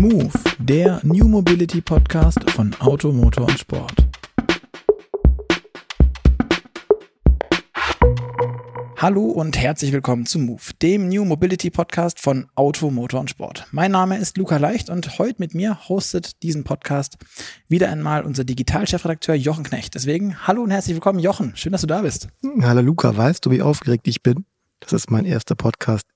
Move, der New Mobility Podcast von Auto, Motor und Sport. Hallo und herzlich willkommen zu Move, dem New Mobility Podcast von Auto, Motor und Sport. Mein Name ist Luca Leicht und heute mit mir hostet diesen Podcast wieder einmal unser Digitalchefredakteur Jochen Knecht. Deswegen hallo und herzlich willkommen, Jochen. Schön, dass du da bist. Hallo Luca, weißt du, wie aufgeregt ich bin? Das ist mein erster Podcast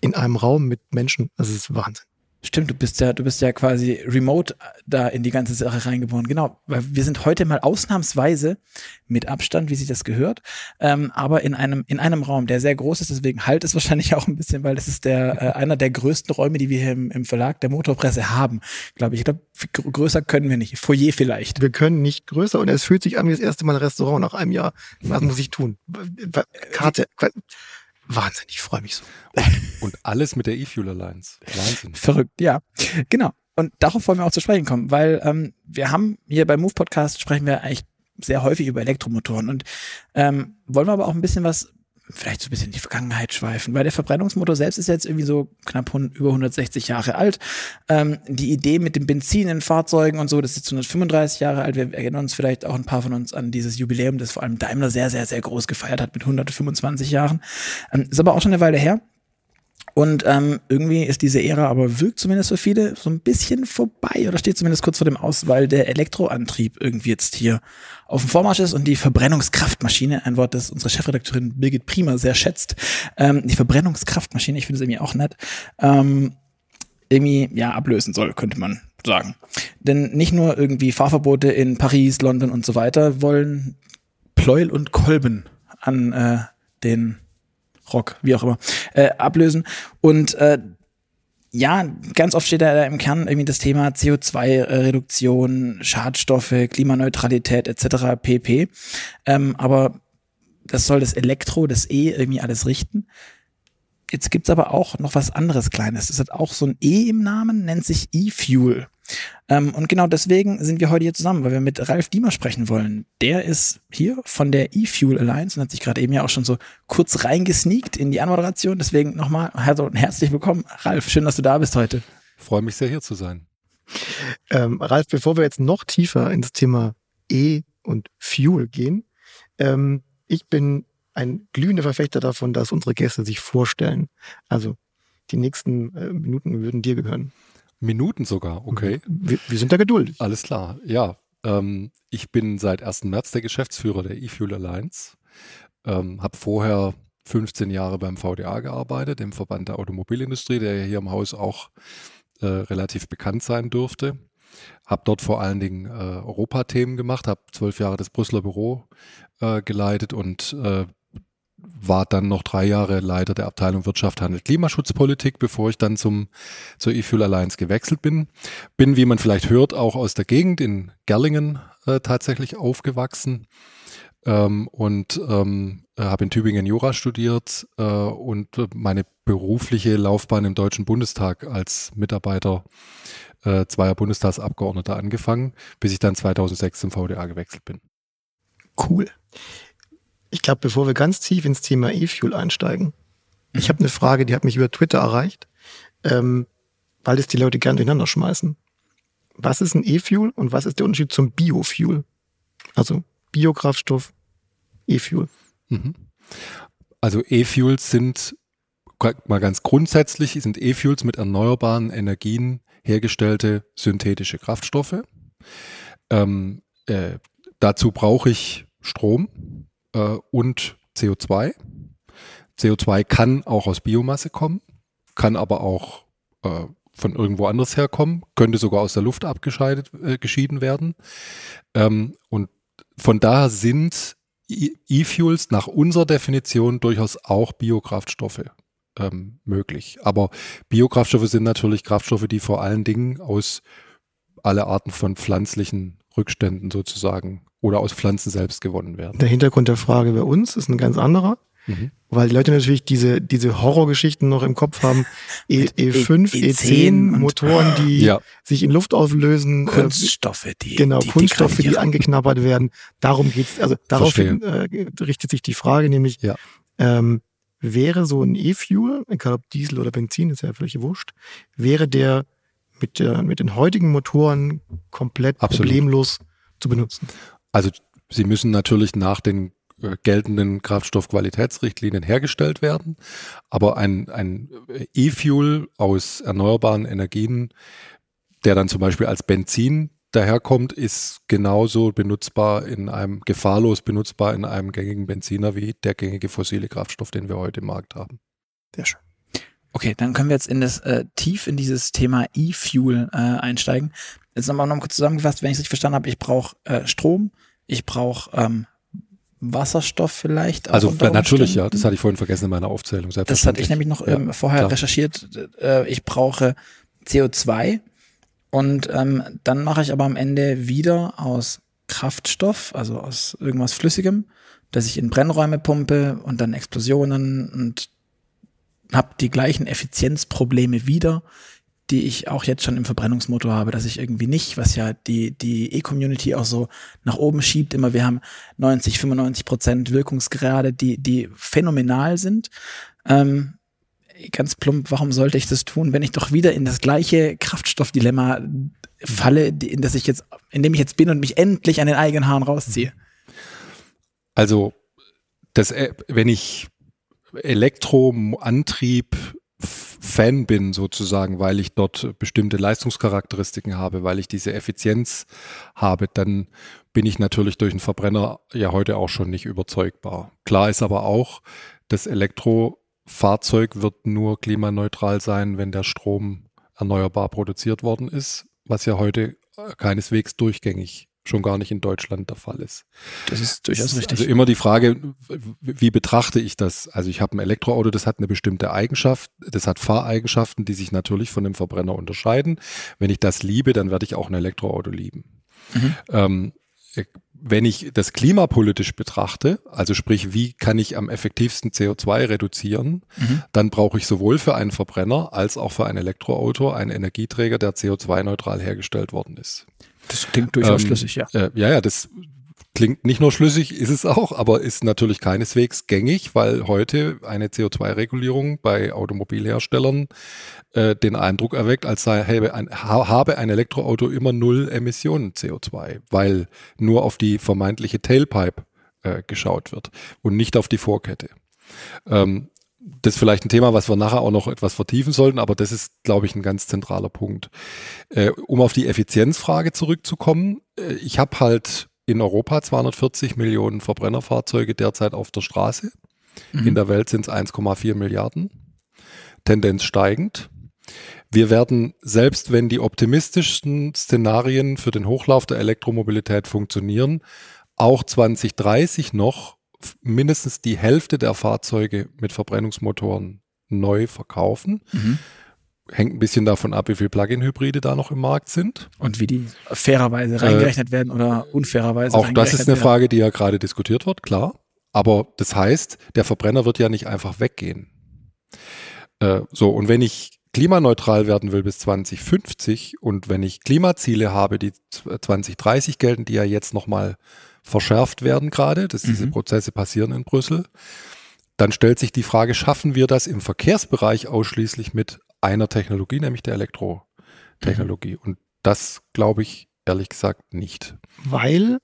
in einem Raum mit Menschen. Das ist Wahnsinn. Stimmt, du bist ja, du bist ja quasi remote da in die ganze Sache reingeboren. Genau, weil wir sind heute mal ausnahmsweise mit Abstand, wie sich das gehört, ähm, aber in einem in einem Raum, der sehr groß ist. Deswegen halt es wahrscheinlich auch ein bisschen, weil das ist der äh, einer der größten Räume, die wir hier im, im Verlag der Motorpresse haben, glaube ich. Ich glaube, größer können wir nicht. Foyer vielleicht. Wir können nicht größer und es fühlt sich an wie das erste Mal ein Restaurant nach einem Jahr. Was muss ich tun? Karte. Wahnsinn, ich freue mich so. Und alles mit der E-Fuel Alliance. Wahnsinn. Verrückt, ja. Genau. Und darauf wollen wir auch zu sprechen kommen, weil ähm, wir haben hier beim Move Podcast sprechen wir eigentlich sehr häufig über Elektromotoren und ähm, wollen wir aber auch ein bisschen was vielleicht so ein bisschen in die Vergangenheit schweifen, weil der Verbrennungsmotor selbst ist jetzt irgendwie so knapp über 160 Jahre alt. Ähm, die Idee mit dem Benzin in Fahrzeugen und so, das ist jetzt 135 Jahre alt. Wir erinnern uns vielleicht auch ein paar von uns an dieses Jubiläum, das vor allem Daimler sehr, sehr, sehr groß gefeiert hat mit 125 Jahren. Ähm, ist aber auch schon eine Weile her. Und ähm, irgendwie ist diese Ära aber wirkt zumindest für viele so ein bisschen vorbei oder steht zumindest kurz vor dem Aus, weil der Elektroantrieb irgendwie jetzt hier auf dem Vormarsch ist und die Verbrennungskraftmaschine, ein Wort, das unsere Chefredakteurin Birgit Prima sehr schätzt, ähm, die Verbrennungskraftmaschine, ich finde es irgendwie auch nett, ähm, irgendwie ja ablösen soll, könnte man sagen. Denn nicht nur irgendwie Fahrverbote in Paris, London und so weiter wollen Pleuel und Kolben an äh, den Rock, wie auch immer, äh, ablösen. Und äh, ja, ganz oft steht da im Kern irgendwie das Thema CO2-Reduktion, Schadstoffe, Klimaneutralität etc. pp. Ähm, aber das soll das Elektro, das E irgendwie alles richten. Jetzt gibt's aber auch noch was anderes Kleines. Das hat auch so ein E im Namen, nennt sich E-Fuel. Ähm, und genau deswegen sind wir heute hier zusammen, weil wir mit Ralf Diemer sprechen wollen. Der ist hier von der E-Fuel Alliance und hat sich gerade eben ja auch schon so kurz reingesneakt in die Anmoderation. Deswegen nochmal also herzlich willkommen, Ralf. Schön, dass du da bist heute. Freue mich sehr, hier zu sein. Ähm, Ralf, bevor wir jetzt noch tiefer ins Thema E und Fuel gehen, ähm, ich bin ein glühender Verfechter davon, dass unsere Gäste sich vorstellen. Also die nächsten äh, Minuten würden dir gehören. Minuten sogar, okay. Wir, wir sind da geduldig. Alles klar, ja. Ähm, ich bin seit 1. März der Geschäftsführer der eFuel Alliance. Ähm, habe vorher 15 Jahre beim VDA gearbeitet, dem Verband der Automobilindustrie, der ja hier im Haus auch äh, relativ bekannt sein dürfte. Habe dort vor allen Dingen äh, Europathemen gemacht, habe zwölf Jahre das Brüsseler Büro äh, geleitet und äh, war dann noch drei Jahre Leiter der Abteilung Wirtschaft, Handel, Klimaschutzpolitik, bevor ich dann zum, zur E-Fuel Alliance gewechselt bin. Bin, wie man vielleicht hört, auch aus der Gegend in Gerlingen äh, tatsächlich aufgewachsen ähm, und ähm, habe in Tübingen Jura studiert äh, und meine berufliche Laufbahn im Deutschen Bundestag als Mitarbeiter äh, zweier Bundestagsabgeordneter angefangen, bis ich dann 2006 zum VDA gewechselt bin. Cool. Ich glaube, bevor wir ganz tief ins Thema E-Fuel einsteigen, ich mhm. habe eine Frage, die hat mich über Twitter erreicht, ähm, weil es die Leute gern durcheinander schmeißen. Was ist ein E-Fuel und was ist der Unterschied zum Biofuel? Also Biokraftstoff, E-Fuel. Mhm. Also E-Fuels sind mal ganz grundsätzlich sind E-Fuels mit erneuerbaren Energien hergestellte synthetische Kraftstoffe. Ähm, äh, dazu brauche ich Strom äh, und CO2. CO2 kann auch aus Biomasse kommen, kann aber auch äh, von irgendwo anders herkommen, könnte sogar aus der Luft abgescheidet, äh, geschieden werden. Ähm, und von daher sind E-Fuels nach unserer Definition durchaus auch Biokraftstoffe ähm, möglich. Aber Biokraftstoffe sind natürlich Kraftstoffe, die vor allen Dingen aus alle Arten von pflanzlichen Rückständen sozusagen oder aus Pflanzen selbst gewonnen werden. Der Hintergrund der Frage bei uns ist ein ganz anderer. Mhm. Weil die Leute natürlich diese, diese Horrorgeschichten noch im Kopf haben. E, E5, E10, E10 Motoren, die ja. sich in Luft auflösen. Äh, Kunststoffe, die Genau, die Kunststoffe, die angeknabbert werden. Darum geht's. Also darauf äh, richtet sich die Frage, nämlich ja. ähm, wäre so ein E-Fuel, egal ob Diesel oder Benzin, ist ja völlig wurscht, wäre der mit, der, mit den heutigen Motoren komplett Absolut. problemlos zu benutzen. Also sie müssen natürlich nach den äh, geltenden Kraftstoffqualitätsrichtlinien hergestellt werden, aber ein, ein E-Fuel aus erneuerbaren Energien, der dann zum Beispiel als Benzin daherkommt, ist genauso benutzbar in einem, gefahrlos benutzbar in einem gängigen Benziner wie der gängige fossile Kraftstoff, den wir heute im Markt haben. Sehr schön. Okay, dann können wir jetzt in das äh, tief in dieses Thema E-Fuel äh, einsteigen. Jetzt nochmal noch mal kurz zusammengefasst, wenn ich es richtig verstanden habe, ich brauche äh, Strom, ich brauche ähm, Wasserstoff vielleicht. Also natürlich, ja, das hatte ich vorhin vergessen in meiner Aufzählung. Das hatte ich nämlich noch Ja, ähm, vorher klar. recherchiert. Äh, ich brauche CO2 und ähm, dann mache ich aber am Ende wieder aus Kraftstoff, also aus irgendwas Flüssigem, dass ich in Brennräume pumpe und dann Explosionen und habe die gleichen Effizienzprobleme wieder, die ich auch jetzt schon im Verbrennungsmotor habe, dass ich irgendwie nicht, was ja die, die E-Community auch so nach oben schiebt, immer wir haben 90, 95 Prozent Wirkungsgrade, die, die phänomenal sind. Ähm, ganz plump, warum sollte ich das tun, wenn ich doch wieder in das gleiche Kraftstoffdilemma falle, in das ich jetzt, in dem ich jetzt bin und mich endlich an den eigenen Haaren rausziehe? Also, das, äh, wenn ich Elektroantrieb Fan bin sozusagen, weil ich dort bestimmte Leistungscharakteristiken habe, weil ich diese Effizienz habe, dann bin ich natürlich durch einen Verbrenner ja heute auch schon nicht überzeugbar. Klar ist aber auch, das Elektrofahrzeug wird nur klimaneutral sein, wenn der Strom erneuerbar produziert worden ist, was ja heute keineswegs durchgängig schon gar nicht in Deutschland der Fall ist. Das ist durchaus richtig. Also immer die Frage, wie betrachte ich das? Also ich habe ein Elektroauto, das hat eine bestimmte Eigenschaft, das hat Fahreigenschaften, die sich natürlich von dem Verbrenner unterscheiden. Wenn ich das liebe, dann werde ich auch ein Elektroauto lieben. Mhm. Ähm, wenn ich das klimapolitisch betrachte, also sprich, wie kann ich am effektivsten CO2 reduzieren, Mhm. dann brauche ich sowohl für einen Verbrenner als auch für ein Elektroauto einen Energieträger, der CO2-neutral hergestellt worden ist. Das klingt durchaus Ähm, schlüssig, ja. Äh, ja, ja, das klingt nicht nur schlüssig, ist es auch, aber ist natürlich keineswegs gängig, weil heute eine CO2-Regulierung bei Automobilherstellern äh, den Eindruck erweckt, als sei, habe ein, ha, habe ein Elektroauto immer null Emissionen CO2, weil nur auf die vermeintliche Tailpipe äh, geschaut wird und nicht auf die Vorkette. Ähm, das ist vielleicht ein Thema, was wir nachher auch noch etwas vertiefen sollten, aber das ist, glaube ich, ein ganz zentraler Punkt. Äh, um auf die Effizienzfrage zurückzukommen, äh, ich habe halt in Europa 240 Millionen Verbrennerfahrzeuge derzeit auf der Straße. Mhm. In der Welt sind es 1,4 Milliarden. Tendenz steigend. Wir werden, selbst wenn die optimistischsten Szenarien für den Hochlauf der Elektromobilität funktionieren, auch 2030 noch mindestens die Hälfte der Fahrzeuge mit Verbrennungsmotoren neu verkaufen. Mhm. Hängt ein bisschen davon ab, wie viele Plug-in-Hybride da noch im Markt sind. Und wie die fairerweise reingerechnet werden oder unfairerweise Äh, Auch das ist eine reingerechnet Frage, die ja gerade diskutiert wird, klar. Aber das heißt, der Verbrenner wird ja nicht einfach weggehen. Äh, so, und wenn ich klimaneutral werden will bis 2050 und wenn ich Klimaziele habe, die z- 2030 gelten, die ja jetzt nochmal verschärft werden gerade, dass diese Mhm. Prozesse passieren in Brüssel, dann stellt sich die Frage, schaffen wir das im Verkehrsbereich ausschließlich mit einer Technologie, nämlich der Elektrotechnologie? Und das glaube ich ehrlich gesagt nicht. Weil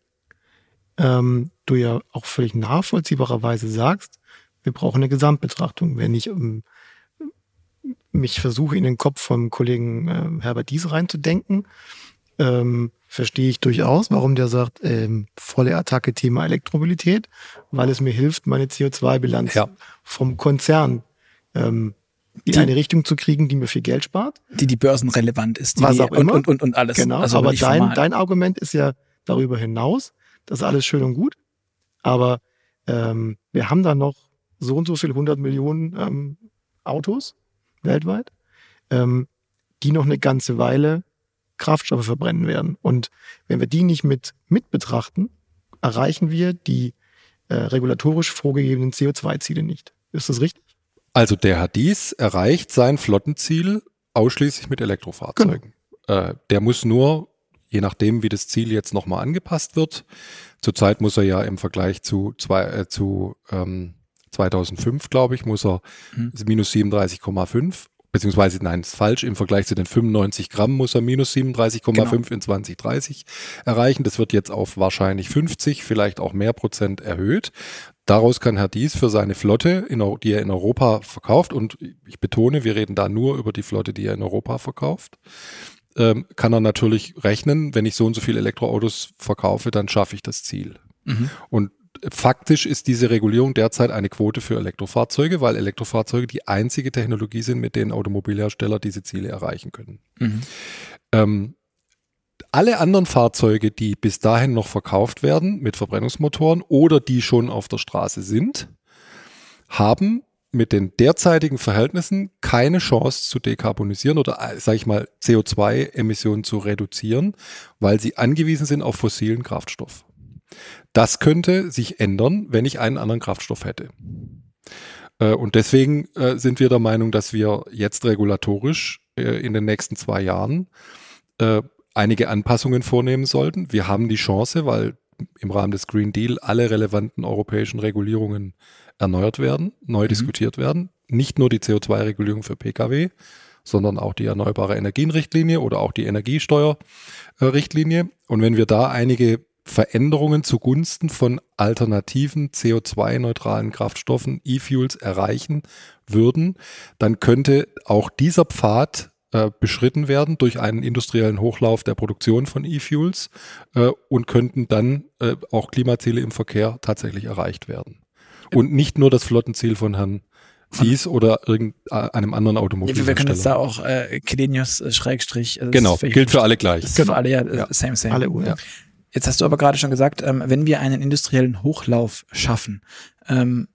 ähm, du ja auch völlig nachvollziehbarerweise sagst, wir brauchen eine Gesamtbetrachtung. Wenn ich ähm, mich versuche, in den Kopf vom Kollegen ähm, Herbert Dies reinzudenken, ähm, verstehe ich durchaus, warum der sagt, ähm, volle Attacke Thema Elektromobilität, weil es mir hilft, meine CO2-Bilanz Ja. vom Konzern ähm, in Die- eine Richtung zu kriegen, die mir viel Geld spart. die die börsenrelevant ist. Die Was auch und, immer. Und, und, und alles. Genau, Also aber dein, formal. dein Argument ist ja darüber hinaus, das ist alles schön und gut, aber ähm, wir haben da noch so und so viel 100 Millionen ähm, Autos weltweit, ähm, die noch eine ganze Weile Kraftstoffe verbrennen werden. Und wenn wir die nicht mit, mit betrachten, erreichen wir die äh, regulatorisch vorgegebenen CO2-Ziele nicht. Ist das richtig? Also der hat dies erreicht sein Flottenziel ausschließlich mit Elektrofahrzeugen. Äh, der muss nur, je nachdem, wie das Ziel jetzt nochmal angepasst wird, zurzeit muss er ja im Vergleich zu, zwei, äh, zu ähm, 2005, glaube ich, muss er Mhm. minus 37,5 beziehungsweise nein, ist falsch, im Vergleich zu den 95 Gramm muss er minus 37,5 genau. in 2030 erreichen. Das wird jetzt auf wahrscheinlich 50, vielleicht auch mehr Prozent erhöht. Daraus kann Herr Dies für seine Flotte, die er in Europa verkauft, und ich betone, wir reden da nur über die Flotte, die er in Europa verkauft, ähm, kann er natürlich rechnen, wenn ich so und so viele Elektroautos verkaufe, dann schaffe ich das Ziel. Mhm. Und faktisch ist diese Regulierung derzeit eine Quote für Elektrofahrzeuge, weil Elektrofahrzeuge die einzige Technologie sind, mit denen Automobilhersteller diese Ziele erreichen können. Mhm. Ähm, alle anderen Fahrzeuge, die bis dahin noch verkauft werden mit Verbrennungsmotoren oder die schon auf der Straße sind, haben mit den derzeitigen Verhältnissen keine Chance zu dekarbonisieren oder, sage ich mal, CO2-Emissionen zu reduzieren, weil sie angewiesen sind auf fossilen Kraftstoff. Das könnte sich ändern, wenn ich einen anderen Kraftstoff hätte. Äh, und deswegen äh, sind wir der Meinung, dass wir jetzt regulatorisch äh, in den nächsten zwei Jahren einige Anpassungen vornehmen sollten. Wir haben die Chance, weil im Rahmen des Green Deal alle relevanten europäischen Regulierungen erneuert werden, neu mhm. diskutiert werden. Nicht nur die CO2-Regulierung für Pkw, sondern auch die Erneuerbare Energienrichtlinie oder auch die Energiesteuerrichtlinie. Und wenn wir da einige Veränderungen zugunsten von alternativen CO2-neutralen Kraftstoffen, E-Fuels erreichen würden, dann könnte auch dieser Pfad äh, beschritten werden durch einen industriellen Hochlauf der Produktion von E-Fuels äh, und könnten dann äh, auch Klimaziele im Verkehr tatsächlich erreicht werden. Und nicht nur das Flottenziel von Herrn Fies oder irgendeinem anderen Automobil. Ja, wir können jetzt da auch äh, Kelenius äh, Schrägstrich. Also genau, gilt für alle gleich. Das genau. für alle ja, ja, same, same. Alle Uhr. Ja. Jetzt hast du aber gerade schon gesagt, ähm, wenn wir einen industriellen Hochlauf schaffen, ähm,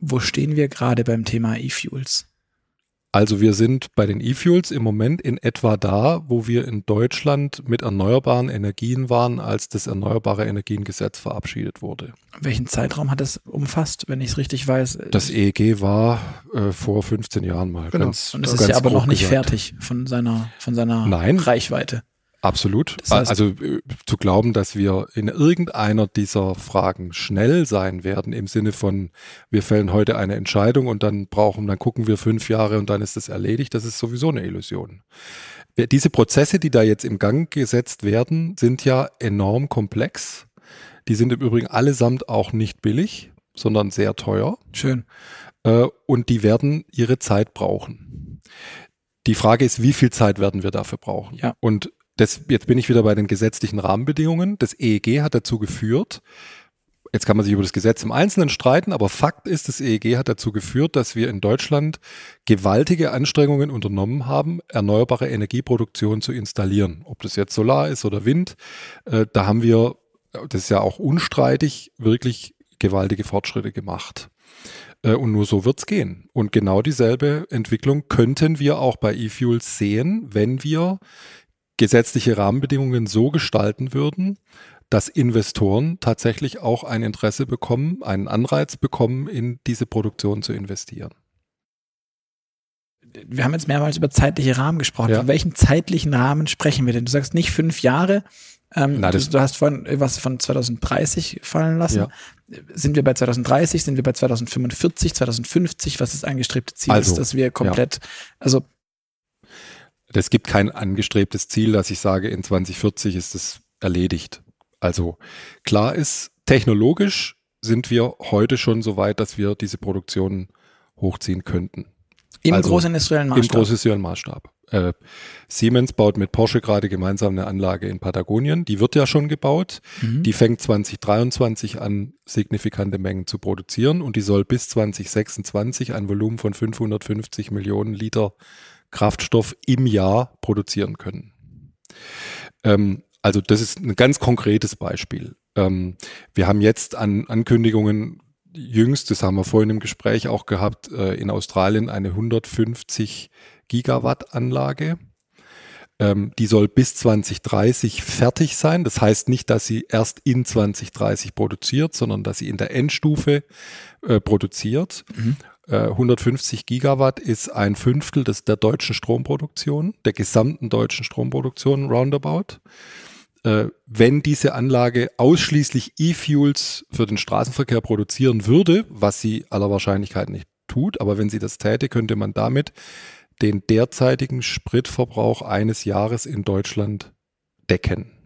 wo stehen wir gerade beim Thema E-Fuels? Also wir sind bei den E-Fuels im Moment in etwa da, wo wir in Deutschland mit erneuerbaren Energien waren, als das Erneuerbare Energiengesetz verabschiedet wurde. Welchen Zeitraum hat es umfasst, wenn ich es richtig weiß? Das EEG war äh, vor 15 Jahren mal. Genau. Ganz, Und es ist ja aber noch nicht gesagt. fertig von seiner, von seiner Nein. Reichweite. Absolut. Das heißt, also äh, zu glauben, dass wir in irgendeiner dieser Fragen schnell sein werden, im Sinne von, wir fällen heute eine Entscheidung und dann brauchen, dann gucken wir fünf Jahre und dann ist es erledigt, das ist sowieso eine Illusion. Diese Prozesse, die da jetzt im Gang gesetzt werden, sind ja enorm komplex. Die sind im Übrigen allesamt auch nicht billig, sondern sehr teuer. Schön. Äh, und die werden ihre Zeit brauchen. Die Frage ist, wie viel Zeit werden wir dafür brauchen? Ja. Und das, jetzt bin ich wieder bei den gesetzlichen Rahmenbedingungen. Das EEG hat dazu geführt, jetzt kann man sich über das Gesetz im Einzelnen streiten, aber Fakt ist, das EEG hat dazu geführt, dass wir in Deutschland gewaltige Anstrengungen unternommen haben, erneuerbare Energieproduktion zu installieren. Ob das jetzt Solar ist oder Wind, äh, da haben wir, das ist ja auch unstreitig, wirklich gewaltige Fortschritte gemacht. Äh, und nur so wird's gehen. Und genau dieselbe Entwicklung könnten wir auch bei E-Fuels sehen, wenn wir gesetzliche Rahmenbedingungen so gestalten würden, dass Investoren tatsächlich auch ein Interesse bekommen, einen Anreiz bekommen, in diese Produktion zu investieren. Wir haben jetzt mehrmals über zeitliche Rahmen gesprochen. Ja. Von welchen zeitlichen Rahmen sprechen wir denn? Du sagst nicht fünf Jahre. Ähm, Na, du, du, hast vorhin was von 2030 fallen lassen. Ja. Sind wir bei 2030? Sind wir bei 2045, 2050? Was ist angestrebte Ziel? Also, ist, dass wir komplett, ja. also es gibt kein angestrebtes Ziel, dass ich sage, in 2040 ist es erledigt. Also klar ist, technologisch sind wir heute schon so weit, dass wir diese Produktion hochziehen könnten. Im also, großindustriellen Maßstab. Im großindustriellen Maßstab. Äh, Siemens baut mit Porsche gerade gemeinsam eine Anlage in Patagonien. Die wird ja schon gebaut. Mhm. Die fängt 2023 an, signifikante Mengen zu produzieren und die soll bis 2026 ein Volumen von 550 Millionen Liter Kraftstoff im Jahr produzieren können. Ähm, also das ist ein ganz konkretes Beispiel. Ähm, wir haben jetzt an Ankündigungen jüngst, das haben wir vorhin im Gespräch auch gehabt, äh, in Australien eine 150 Gigawatt Anlage. Ähm, die soll bis 2030 fertig sein. Das heißt nicht, dass sie erst in 2030 produziert, sondern dass sie in der Endstufe äh, produziert. Mhm. 150 äh, Gigawatt ist ein Fünftel des, der deutschen Stromproduktion, der gesamten deutschen Stromproduktion roundabout. Äh, wenn diese Anlage ausschließlich E-Fuels für den Straßenverkehr produzieren würde, was sie aller Wahrscheinlichkeit nicht tut, aber wenn sie das täte, könnte man damit den derzeitigen Spritverbrauch eines Jahres in Deutschland decken.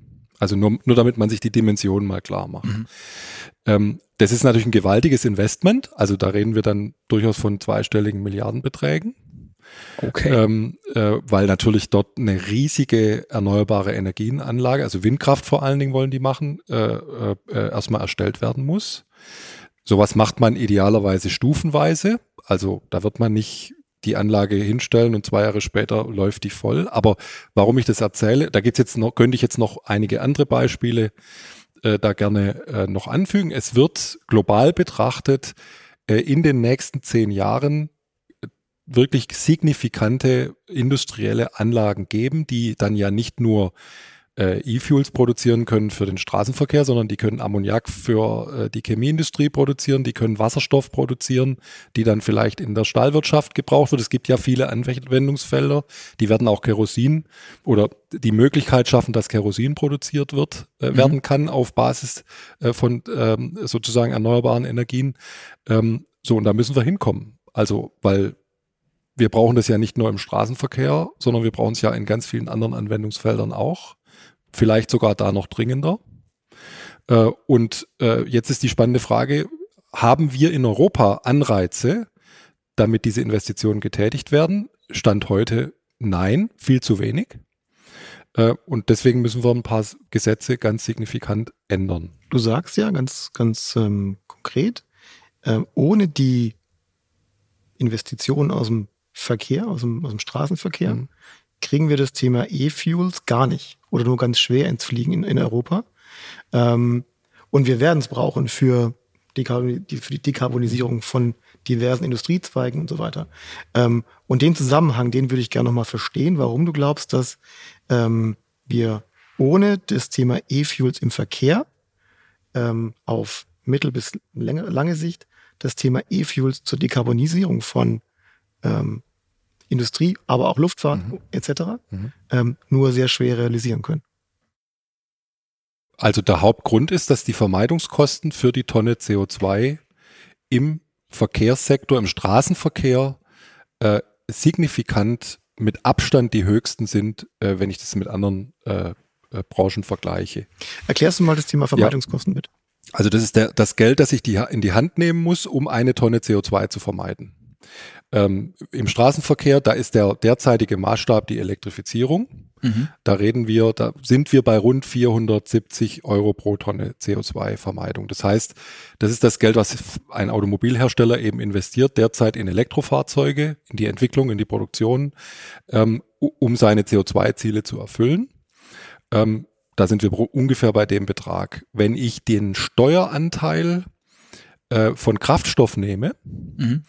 Also nur, nur damit man sich die Dimensionen mal klar macht. Mhm. Ähm, das ist natürlich ein gewaltiges Investment. Also da reden wir dann durchaus von zweistelligen Milliardenbeträgen. Okay. Ähm, äh, weil natürlich dort eine riesige erneuerbare Energienanlage, also Windkraft vor allen Dingen wollen die machen, äh, äh, äh erstmal erstellt werden muss. Sowas macht man idealerweise stufenweise. Also da wird man nicht die Anlage hinstellen und zwei Jahre später läuft die voll. Aber warum ich das erzähle, da gibt's jetzt noch, könnte ich jetzt noch einige andere Beispiele äh, da gerne äh, noch anfügen. Es wird global betrachtet äh, in den nächsten zehn Jahren äh, wirklich signifikante industrielle Anlagen geben, die dann ja nicht nur äh, E-Fuels produzieren können für den Straßenverkehr, sondern die können Ammoniak für äh, die Chemieindustrie produzieren, die können Wasserstoff produzieren, die dann vielleicht in der Stahlwirtschaft gebraucht wird. Es gibt ja viele Anwendungsfelder, die werden auch Kerosin oder die Möglichkeit schaffen, dass Kerosin produziert wird, äh, mhm. werden kann auf Basis äh, von ähm, sozusagen erneuerbaren Energien. Ähm, so, und da müssen wir hinkommen. Also, weil wir brauchen das ja nicht nur im Straßenverkehr, sondern wir brauchen es ja in ganz vielen anderen Anwendungsfeldern auch vielleicht sogar da noch dringender. Äh, und äh, jetzt ist die spannende Frage, haben wir in Europa Anreize, damit diese Investitionen getätigt werden? Stand heute nein, viel zu wenig. Äh, und deswegen müssen wir ein paar Gesetze ganz signifikant ändern. Du sagst ja ganz, ganz ähm, konkret, äh, ohne die Investitionen aus dem Verkehr, aus dem, aus dem Straßenverkehr, mhm. kriegen wir das Thema E-Fuels gar nicht oder nur ganz schwer ins Fliegen in, in Europa. Ähm, und wir werden es brauchen für die, für die Dekarbonisierung von diversen Industriezweigen und so weiter. Ähm, und den Zusammenhang, den würde ich gerne nochmal verstehen, warum du glaubst, dass ähm, wir ohne das Thema E-Fuels im Verkehr ähm, auf mittel- bis lange, lange Sicht das Thema E-Fuels zur Dekarbonisierung von ähm, Industrie, aber auch Luftfahrt mhm. etc. Mhm. Ähm, nur sehr schwer realisieren können. Also der Hauptgrund ist, dass die Vermeidungskosten für die Tonne CO2 im Verkehrssektor, im Straßenverkehr äh, signifikant mit Abstand die höchsten sind, äh, wenn ich das mit anderen äh, äh Branchen vergleiche. Erklärst du mal das Thema Vermeidungskosten ja. mit? Also das ist der, das Geld, das ich die, in die Hand nehmen muss, um eine Tonne CO2 zu vermeiden. Ähm, Im Straßenverkehr, da ist der derzeitige Maßstab die Elektrifizierung. Mhm. Da reden wir, da sind wir bei rund 470 Euro pro Tonne CO2-Vermeidung. Das heißt, das ist das Geld, was ein Automobilhersteller eben investiert, derzeit in Elektrofahrzeuge, in die Entwicklung, in die Produktion, ähm, um seine CO2-Ziele zu erfüllen. Ähm, da sind wir ungefähr bei dem Betrag. Wenn ich den Steueranteil äh, von Kraftstoff nehme, mhm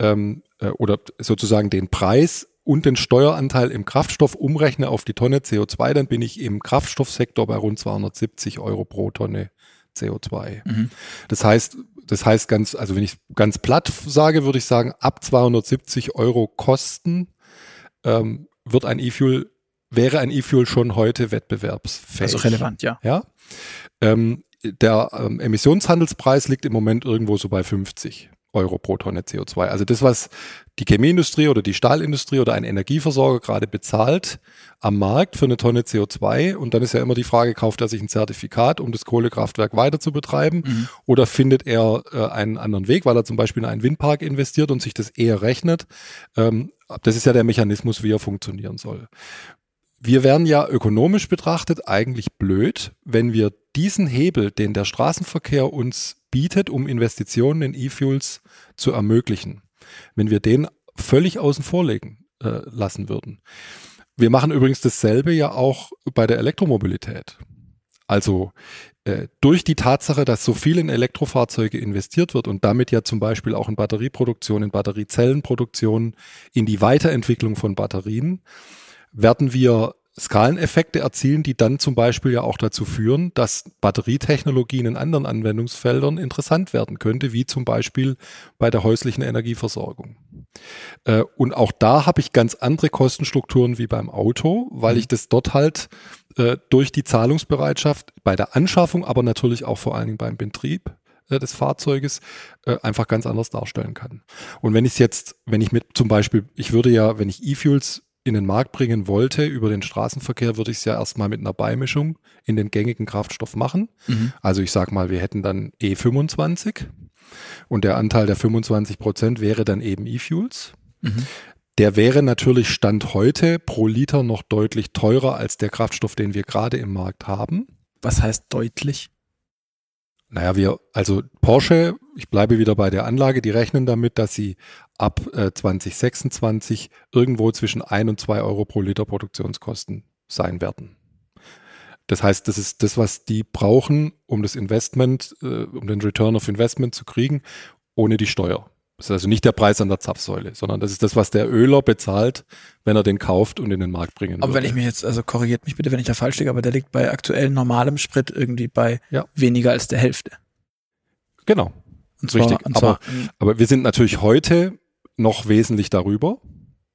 ähm, äh, oder sozusagen den Preis und den Steueranteil im Kraftstoff umrechne auf die Tonne CO2, dann bin ich im Kraftstoffsektor bei rund 270 Euro pro Tonne CO2. Mhm. Das heißt, das heißt ganz, also wenn ich ganz platt sage, würde ich sagen, ab 270 Euro Kosten ähm, wird ein E-Fuel, wäre ein E-Fuel schon heute wettbewerbsfähig. Also relevant, ja. Ja. Ähm, der ähm, Emissionshandelspreis liegt im Moment irgendwo so bei 50. Euro pro Tonne CO2. Also das, was die Chemieindustrie oder die Stahlindustrie oder ein Energieversorger gerade bezahlt am Markt für eine Tonne CO2. Und dann ist ja immer die Frage, kauft er sich ein Zertifikat, um das Kohlekraftwerk weiter zu betreiben? Mhm. Oder findet er äh, einen anderen Weg, weil er zum Beispiel in einen Windpark investiert und sich das eher rechnet? Ähm, das ist ja der Mechanismus, wie er funktionieren soll. Wir wären ja ökonomisch betrachtet eigentlich blöd, wenn wir diesen Hebel, den der Straßenverkehr uns bietet, um Investitionen in E-Fuels zu ermöglichen, wenn wir den völlig außen vor legen äh, lassen würden. Wir machen übrigens dasselbe ja auch bei der Elektromobilität. Also äh, durch die Tatsache, dass so viel in Elektrofahrzeuge investiert wird und damit ja zum Beispiel auch in Batterieproduktion, in Batteriezellenproduktion, in die Weiterentwicklung von Batterien, werden wir Skaleneffekte erzielen, die dann zum Beispiel ja auch dazu führen, dass Batterietechnologien in anderen Anwendungsfeldern interessant werden könnte, wie zum Beispiel bei der häuslichen Energieversorgung. Äh, und auch da habe ich ganz andere Kostenstrukturen wie beim Auto, weil ich das dort halt äh, durch die Zahlungsbereitschaft bei der Anschaffung, aber natürlich auch vor allen Dingen beim Betrieb äh, des Fahrzeuges äh, einfach ganz anders darstellen kann. Und wenn ich es jetzt, wenn ich mit zum Beispiel, ich würde ja, wenn ich E-Fuels in den Markt bringen wollte über den Straßenverkehr, würde ich es ja erstmal mit einer Beimischung in den gängigen Kraftstoff machen. Mhm. Also ich sag mal, wir hätten dann E25 und der Anteil der 25 Prozent wäre dann eben E-Fuels. Mhm. Der wäre natürlich Stand heute pro Liter noch deutlich teurer als der Kraftstoff, den wir gerade im Markt haben. Was heißt deutlich? Naja, wir, also Porsche, ich bleibe wieder bei der Anlage, die rechnen damit, dass sie ab äh, 2026 irgendwo zwischen ein und zwei Euro pro Liter Produktionskosten sein werden. Das heißt, das ist das, was die brauchen, um das Investment, äh, um den Return of Investment zu kriegen, ohne die Steuer. Das ist also nicht der Preis an der Zapfsäule, sondern das ist das, was der Öler bezahlt, wenn er den kauft und in den Markt bringen Aber würde. wenn ich mich jetzt, also korrigiert mich bitte, wenn ich da falsch liege, aber der liegt bei aktuell normalem Sprit irgendwie bei ja. weniger als der Hälfte. Genau. Und zwar, Richtig. Aber, aber wir sind natürlich heute noch wesentlich darüber.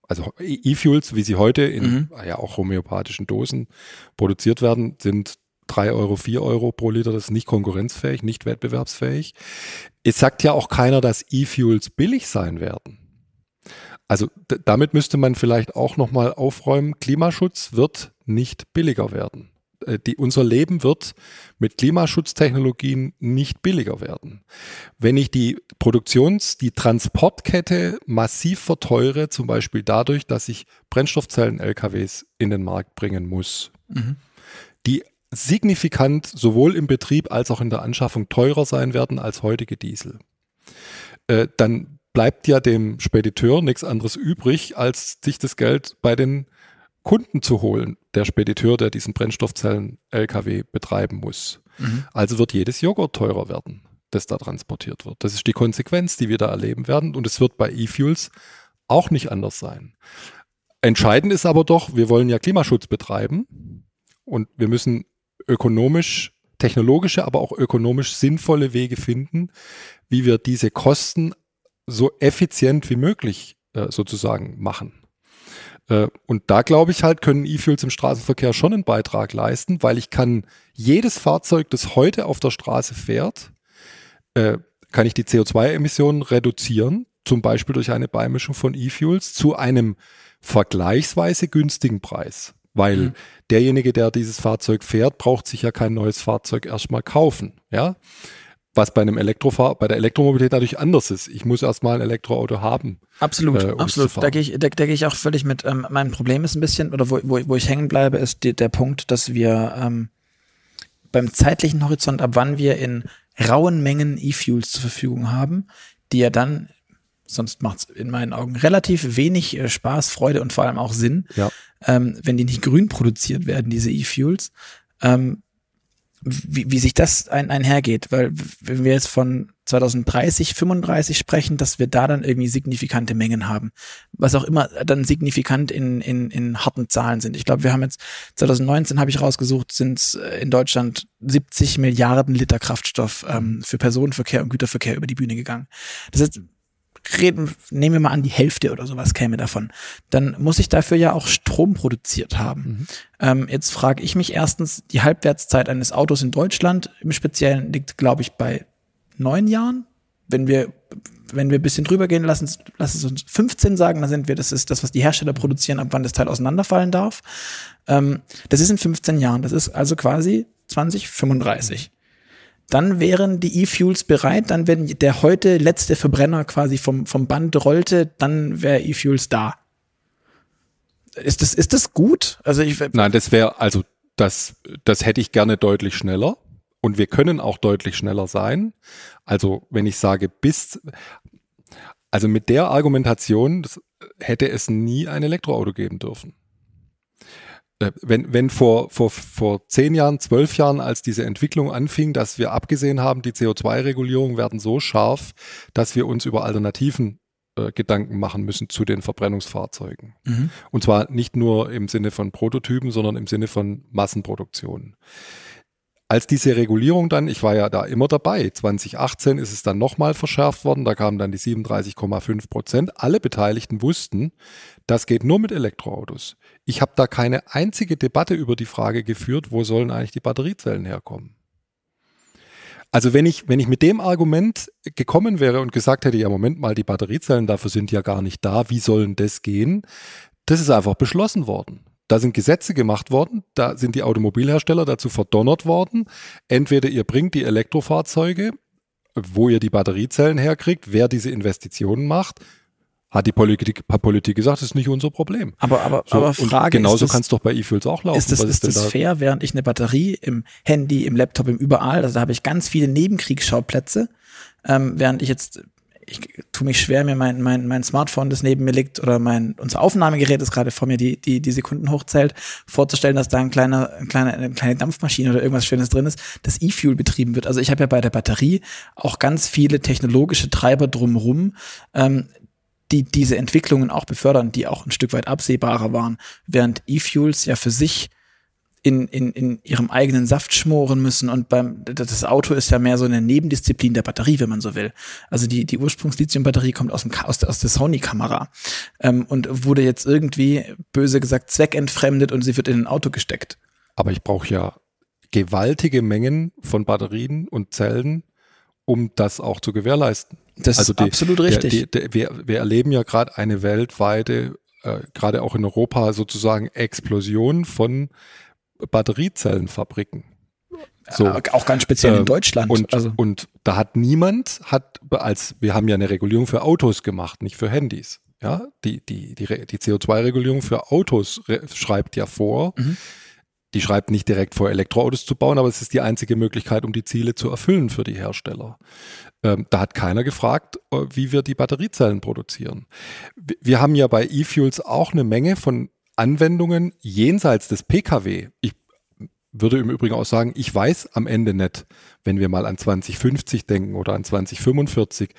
Also E-Fuels, wie sie heute in mhm. ja auch homöopathischen Dosen produziert werden, sind drei Euro, vier Euro pro Liter. Das ist nicht konkurrenzfähig, nicht wettbewerbsfähig. Es sagt ja auch keiner, dass E-Fuels billig sein werden. Also damit müsste man vielleicht auch nochmal aufräumen. Klimaschutz wird nicht billiger werden. Äh, die, unser Leben wird mit Klimaschutztechnologien nicht billiger werden. Wenn ich die Produktions-, die Transportkette massiv verteure, zum Beispiel dadurch, dass ich Brennstoffzellen-LKWs in den Markt bringen muss, mhm. die signifikant sowohl im Betrieb als auch in der Anschaffung teurer sein werden als heutige Diesel. Äh, dann bleibt ja dem Spediteur nichts anderes übrig, als sich das Geld bei den Kunden zu holen, der Spediteur, der diesen Brennstoffzellen-LKW betreiben muss. Mhm. Also wird jedes Joghurt teurer werden, das da transportiert wird. Das ist die Konsequenz, die wir da erleben werden. Und es wird bei E-Fuels auch nicht anders sein. Entscheidend ist aber doch, wir wollen ja Klimaschutz betreiben und wir müssen ökonomisch, technologische, aber auch ökonomisch sinnvolle Wege finden, wie wir diese Kosten so effizient wie möglich äh, sozusagen machen. Äh, und da glaube ich halt, können E-Fuels im Straßenverkehr schon einen Beitrag leisten, weil ich kann jedes Fahrzeug, das heute auf der Straße fährt, äh, kann ich die CO2-Emissionen reduzieren, zum Beispiel durch eine Beimischung von E-Fuels zu einem vergleichsweise günstigen Preis. Weil mhm. derjenige, der dieses Fahrzeug fährt, braucht sich ja kein neues Fahrzeug erstmal kaufen. Ja, was bei einem Elektrofahr bei der Elektromobilität natürlich anders ist. Ich muss erstmal ein Elektroauto haben. Absolut, äh, um absolut. Da gehe ich, da, da gehe ich auch völlig mit. Ähm, mein Problem ist ein bisschen, oder wo, wo, wo ich hängen bleibe, ist die, der Punkt, dass wir ähm, beim zeitlichen Horizont, ab wann wir in rauen Mengen E-Fuels zur Verfügung haben, die ja dann sonst macht es in meinen Augen relativ wenig äh, Spaß, Freude und vor allem auch Sinn, ja. ähm, wenn die nicht grün produziert werden, diese E-Fuels. Ähm, wie, wie sich das ein, einhergeht, weil wenn wir jetzt von 2030, 35 sprechen, dass wir da dann irgendwie signifikante Mengen haben, was auch immer dann signifikant in, in, in harten Zahlen sind. Ich glaube, wir haben jetzt 2019 habe ich rausgesucht, sind äh, in Deutschland 70 Milliarden Liter Kraftstoff ähm, für Personenverkehr und Güterverkehr über die Bühne gegangen. Das heißt, reden, nehmen wir mal an, die Hälfte oder sowas käme davon, dann muss ich dafür ja auch Strom produziert haben. Mhm. Ähm, jetzt frage ich mich erstens, die Halbwertszeit eines Autos in Deutschland im Speziellen liegt, glaube ich, bei neun Jahren. Wenn wir, wenn wir ein bisschen drüber gehen, lassen, lassen es uns 15 sagen, dann sind wir, das ist das, was die Hersteller produzieren, ab wann das Teil auseinanderfallen darf. Ähm, das ist in 15 Jahren, das ist also quasi 2035 dann wären die E-Fuels bereit, dann wenn der heute letzte Verbrenner quasi vom, vom Band rollte, dann wäre E-Fuels da. Ist das, ist das gut? Also ich, Nein, das wäre, also das, das hätte ich gerne deutlich schneller. Und wir können auch deutlich schneller sein. Also wenn ich sage, bis, also mit der Argumentation hätte es nie ein Elektroauto geben dürfen. Äh, wenn, wenn vor, vor, vor zehn Jahren, zwölf Jahren, als diese Entwicklung anfing, dass wir abgesehen haben, die CO2-Regulierungen werden so scharf, dass wir uns über Alternativen äh, Gedanken machen müssen zu den Verbrennungsfahrzeugen. Mhm. Und zwar nicht nur im Sinne von Prototypen, sondern im Sinne von Massenproduktion als diese Regulierung dann, ich war ja da immer dabei, 2018 ist es dann nochmal verschärft worden, da kamen dann die 37,5 Prozent. Alle Beteiligten wussten, das geht nur mit Elektroautos. Ich habe da keine einzige Debatte über die Frage geführt, wo sollen eigentlich die Batteriezellen herkommen. Also wenn ich, wenn ich mit dem Argument gekommen wäre und gesagt hätte, ja, Moment mal, die Batteriezellen dafür sind ja gar nicht da, wie sollen das gehen? Das ist einfach beschlossen worden. Da sind Gesetze gemacht worden, da sind die Automobilhersteller dazu verdonnert worden. Entweder ihr bringt die Elektrofahrzeuge, wo ihr die Batteriezellen herkriegt, wer diese Investitionen macht, hat die Politik, Politik gesagt, das ist nicht unser Problem. Aber, aber, so, aber Frage genauso kann es doch bei E-Fuels auch laufen. Ist das, ist, ist das da? fair, während ich eine Batterie im Handy, im Laptop, im überall, also da habe ich ganz viele Nebenkriegsschauplätze, ähm, während ich jetzt ich tue mich schwer, mir mein, mein, mein Smartphone, das neben mir liegt, oder mein, unser Aufnahmegerät, das gerade vor mir die, die, die Sekunden hochzählt, vorzustellen, dass da ein kleiner, ein kleiner, eine kleine Dampfmaschine oder irgendwas Schönes drin ist, das E-Fuel betrieben wird. Also ich habe ja bei der Batterie auch ganz viele technologische Treiber drumherum, ähm, die diese Entwicklungen auch befördern, die auch ein Stück weit absehbarer waren, während E-Fuels ja für sich in, in, in ihrem eigenen Saft schmoren müssen und beim das Auto ist ja mehr so eine Nebendisziplin der Batterie, wenn man so will. Also die die Ursprungs-Lithium-Batterie kommt aus dem aus der, aus der Sony-Kamera ähm, und wurde jetzt irgendwie böse gesagt zweckentfremdet und sie wird in ein Auto gesteckt. Aber ich brauche ja gewaltige Mengen von Batterien und Zellen, um das auch zu gewährleisten. Das also ist die, absolut richtig. Die, die, wir, wir erleben ja gerade eine weltweite, äh, gerade auch in Europa sozusagen Explosion von Batteriezellenfabriken. So. auch ganz speziell in ähm, Deutschland. Und, also. und da hat niemand, hat als wir haben ja eine Regulierung für Autos gemacht, nicht für Handys. Ja, die, die, die, die CO2-Regulierung für Autos schreibt ja vor, mhm. die schreibt nicht direkt vor, Elektroautos zu bauen, aber es ist die einzige Möglichkeit, um die Ziele zu erfüllen für die Hersteller. Ähm, da hat keiner gefragt, äh, wie wir die Batteriezellen produzieren. Wir haben ja bei E-Fuels auch eine Menge von Anwendungen jenseits des Pkw. Ich würde im Übrigen auch sagen, ich weiß am Ende nicht, wenn wir mal an 2050 denken oder an 2045,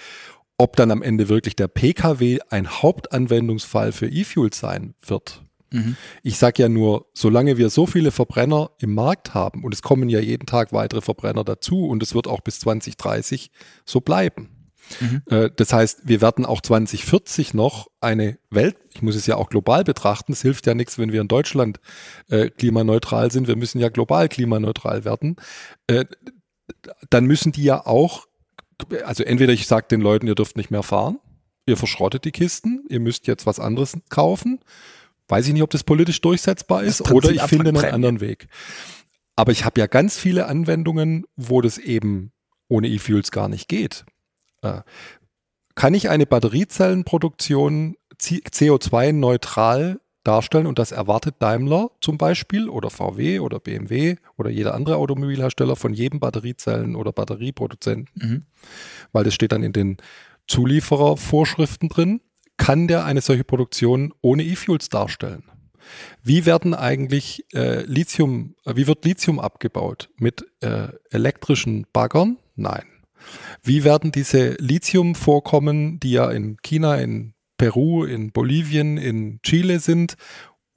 ob dann am Ende wirklich der Pkw ein Hauptanwendungsfall für E-Fuels sein wird. Mhm. Ich sage ja nur, solange wir so viele Verbrenner im Markt haben und es kommen ja jeden Tag weitere Verbrenner dazu und es wird auch bis 2030 so bleiben, Mhm. Äh, das heißt, wir werden auch 2040 noch eine Welt, ich muss es ja auch global betrachten, es hilft ja nichts, wenn wir in Deutschland äh, klimaneutral sind, wir müssen ja global klimaneutral werden. Äh, dann müssen die ja auch, also entweder ich sage den Leuten, ihr dürft nicht mehr fahren, ihr verschrottet die Kisten, ihr müsst jetzt was anderes kaufen. Weiß ich nicht, ob das politisch durchsetzbar ist oder ich finde einen anderen Weg. Aber ich habe ja ganz viele Anwendungen, wo das eben ohne E-Fuels gar nicht geht. Äh, kann ich eine Batteriezellenproduktion CO2-neutral darstellen und das erwartet Daimler zum Beispiel oder VW oder BMW oder jeder andere Automobilhersteller von jedem Batteriezellen- oder Batterieproduzenten, mhm. weil das steht dann in den Zulieferervorschriften drin, kann der eine solche Produktion ohne E-Fuels darstellen. Wie werden eigentlich äh, Lithium, äh, wie wird Lithium abgebaut? Mit äh, elektrischen Baggern? Nein. Wie werden diese Lithiumvorkommen, die ja in China, in Peru, in Bolivien, in Chile sind,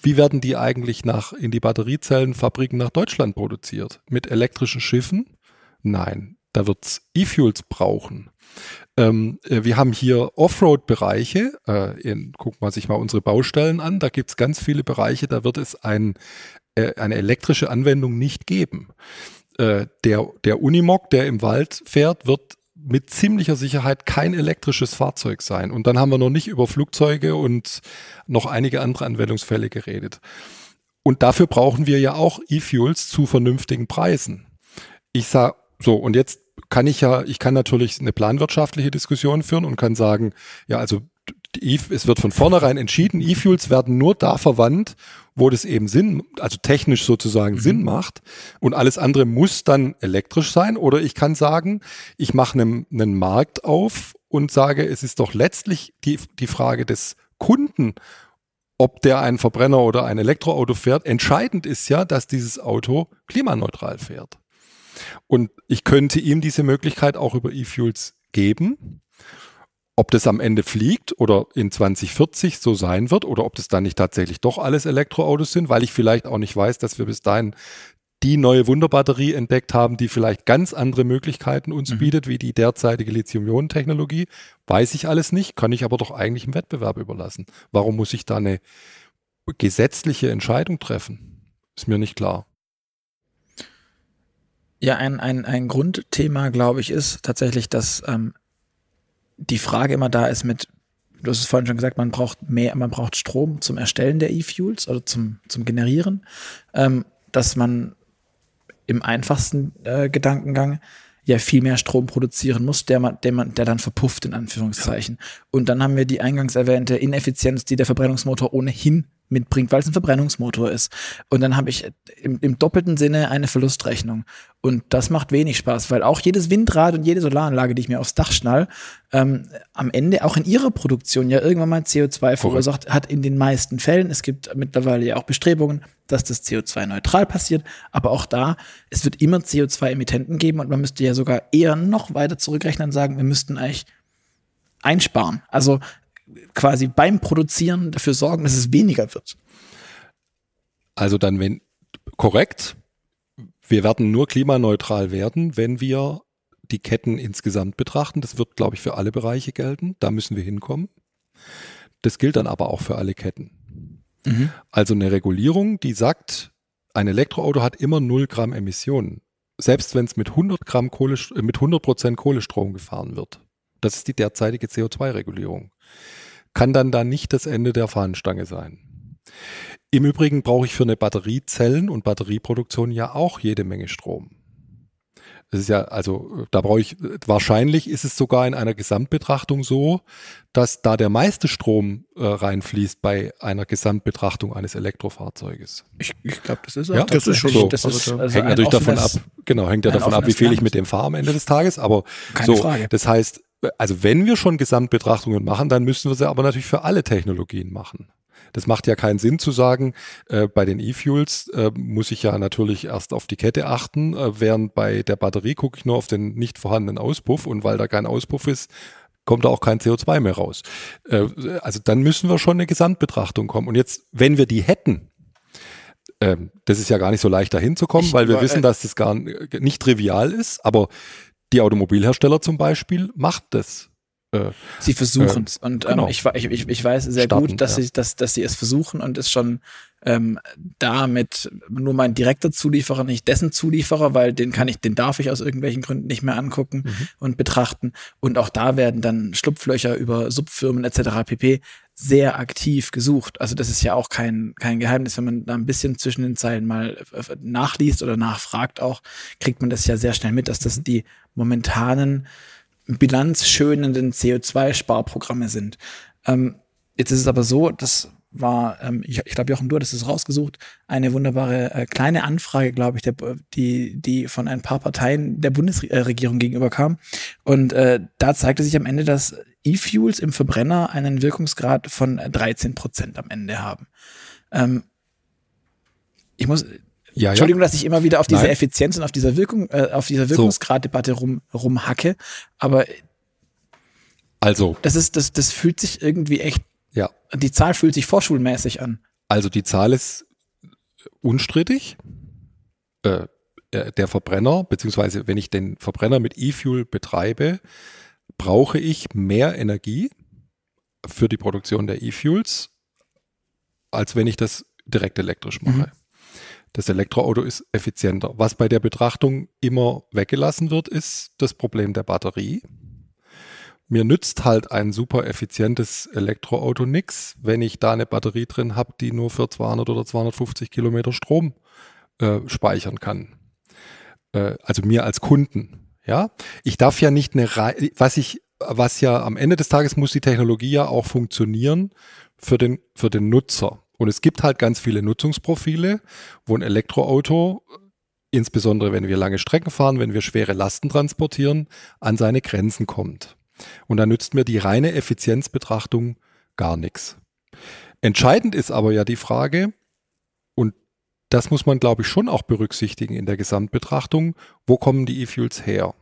wie werden die eigentlich nach, in die Batteriezellenfabriken nach Deutschland produziert? Mit elektrischen Schiffen? Nein, da wird es E-Fuels brauchen. Ähm, äh, wir haben hier Offroad-Bereiche. Äh, gucken wir sich mal unsere Baustellen an. Da gibt es ganz viele Bereiche, da wird es ein, äh, eine elektrische Anwendung nicht geben. Äh, der, der Unimog, der im Wald fährt, wird mit ziemlicher Sicherheit kein elektrisches Fahrzeug sein. Und dann haben wir noch nicht über Flugzeuge und noch einige andere Anwendungsfälle geredet. Und dafür brauchen wir ja auch E-Fuels zu vernünftigen Preisen. Ich sage so, und jetzt kann ich ja, ich kann natürlich eine planwirtschaftliche Diskussion führen und kann sagen, ja, also e es wird von vornherein entschieden, E-Fuels werden nur da verwandt, wo das eben Sinn, also technisch sozusagen mhm. Sinn macht. Und alles andere muss dann elektrisch sein. Oder ich kann sagen, ich mache einen, einen Markt auf und sage, es ist doch letztlich die, die Frage des Kunden, ob der ein Verbrenner oder ein Elektroauto fährt. Entscheidend ist ja, dass dieses Auto klimaneutral fährt. Und ich könnte ihm diese Möglichkeit auch über E-Fuels geben. Ob das am Ende fliegt oder in 2040 so sein wird oder ob das dann nicht tatsächlich doch alles Elektroautos sind, weil ich vielleicht auch nicht weiß, dass wir bis dahin die neue Wunderbatterie entdeckt haben, die vielleicht ganz andere Möglichkeiten uns mhm. bietet, wie die derzeitige Lithium-Ionen-Technologie. Weiß ich alles nicht, kann ich aber doch eigentlich im Wettbewerb überlassen. Warum muss ich da eine gesetzliche Entscheidung treffen? Ist mir nicht klar. Ja, ein, ein, ein Grundthema, glaube ich, ist tatsächlich, dass ähm, die Frage immer da ist mit, du hast es vorhin schon gesagt, man braucht mehr, man braucht Strom zum Erstellen der E-Fuels oder zum, zum Generieren, ähm, dass man im einfachsten äh, Gedankengang ja viel mehr Strom produzieren muss, der man, der man, der dann verpufft in Anführungszeichen. Ja. Und dann haben wir die eingangs erwähnte Ineffizienz, die der Verbrennungsmotor ohnehin mitbringt, weil es ein Verbrennungsmotor ist. Und dann habe ich im, im, doppelten Sinne eine Verlustrechnung. Und das macht wenig Spaß, weil auch jedes Windrad und jede Solaranlage, die ich mir aufs Dach schnall, ähm, am Ende auch in ihrer Produktion ja irgendwann mal CO2 verursacht hat in den meisten Fällen. Es gibt mittlerweile ja auch Bestrebungen, dass das CO2-neutral passiert. Aber auch da, es wird immer CO2-Emittenten geben und man müsste ja sogar eher noch weiter zurückrechnen und sagen, wir müssten eigentlich einsparen. Also quasi beim Produzieren dafür sorgen, dass es weniger wird. Also dann, wenn korrekt, wir werden nur klimaneutral werden, wenn wir die Ketten insgesamt betrachten. Das wird, glaube ich, für alle Bereiche gelten. Da müssen wir hinkommen. Das gilt dann aber auch für alle Ketten. Mhm. Also eine Regulierung, die sagt, ein Elektroauto hat immer 0 Gramm Emissionen. Selbst wenn es mit 100 Gramm Kohle, mit 100 Prozent Kohlestrom gefahren wird. Das ist die derzeitige CO2-Regulierung kann dann da nicht das Ende der Fahnenstange sein. Im Übrigen brauche ich für eine Batteriezellen und Batterieproduktion ja auch jede Menge Strom. Es ist ja, also da brauche ich, wahrscheinlich ist es sogar in einer Gesamtbetrachtung so, dass da der meiste Strom äh, reinfließt bei einer Gesamtbetrachtung eines Elektrofahrzeuges. Ich, ich glaube, das ist auch ja, das ist schon so. Das ist, also, also hängt natürlich davon ab, genau, hängt ja davon ab, wie viel ich mit dem fahre am Ende des Tages, aber Keine so, Frage. das heißt, also wenn wir schon Gesamtbetrachtungen machen, dann müssen wir sie aber natürlich für alle Technologien machen. Das macht ja keinen Sinn zu sagen, äh, bei den E-Fuels äh, muss ich ja natürlich erst auf die Kette achten, äh, während bei der Batterie gucke ich nur auf den nicht vorhandenen Auspuff und weil da kein Auspuff ist, kommt da auch kein CO2 mehr raus. Äh, also dann müssen wir schon eine Gesamtbetrachtung kommen. Und jetzt, wenn wir die hätten, ähm, das ist ja gar nicht so leicht dahin zu kommen, weil wir wissen, äh, dass das gar nicht trivial ist, aber die Automobilhersteller zum Beispiel macht das. Äh, sie versuchen es. Äh, und ähm, genau. ich, ich, ich weiß sehr Starten, gut, dass, ja. sie, dass, dass sie es versuchen und es schon ähm, damit nur mein direkter Zulieferer, nicht dessen Zulieferer, weil den kann ich, den darf ich aus irgendwelchen Gründen nicht mehr angucken mhm. und betrachten. Und auch da werden dann Schlupflöcher über Subfirmen etc. pp sehr aktiv gesucht. Also das ist ja auch kein, kein Geheimnis. Wenn man da ein bisschen zwischen den Zeilen mal äh, nachliest oder nachfragt auch, kriegt man das ja sehr schnell mit, dass das die momentanen bilanzschönenden CO2-Sparprogramme sind. Ähm, jetzt ist es aber so, das war, ähm, ich, ich glaube, Jochen, du hattest es rausgesucht, eine wunderbare äh, kleine Anfrage, glaube ich, der, die, die von ein paar Parteien der Bundesregierung gegenüber kam. Und äh, da zeigte sich am Ende, dass E-Fuels im Verbrenner einen Wirkungsgrad von 13 Prozent am Ende haben. Ähm, ich muss, ja, Entschuldigung, ja. dass ich immer wieder auf diese Nein. Effizienz und auf dieser Wirkung, äh, auf dieser Wirkungsgraddebatte rum, rumhacke, aber also das ist, das, das fühlt sich irgendwie echt. Die Zahl fühlt sich vorschulmäßig an. Also die Zahl ist unstrittig. Äh, äh der Verbrenner, beziehungsweise wenn ich den Verbrenner mit E-Fuel betreibe, brauche ich mehr Energie für die Produktion der E-Fuels, als wenn ich das direkt elektrisch mache. Mhm. Das Elektroauto ist effizienter. Was bei der Betrachtung immer weggelassen wird, ist das Problem der Batterie. Mir nützt halt ein super effizientes Elektroauto nichts, wenn ich da eine Batterie drin habe, die nur für 200 oder 250 Kilometer Strom äh, speichern kann. Äh, also mir als Kunden. Ja, ich darf ja nicht eine, Re was ich, was ja am Ende des Tages muss die Technologie ja auch funktionieren für den, für den Nutzer. Und es gibt halt ganz viele Nutzungsprofile, wo ein Elektroauto, insbesondere wenn wir lange Strecken fahren, wenn wir schwere Lasten transportieren, an seine Grenzen kommt. Und da nützt mir die reine Effizienzbetrachtung gar nichts. Entscheidend ist aber ja die Frage, und das muss man, glaube ich, schon auch berücksichtigen in der Gesamtbetrachtung. Wo kommen die E-Fuels her?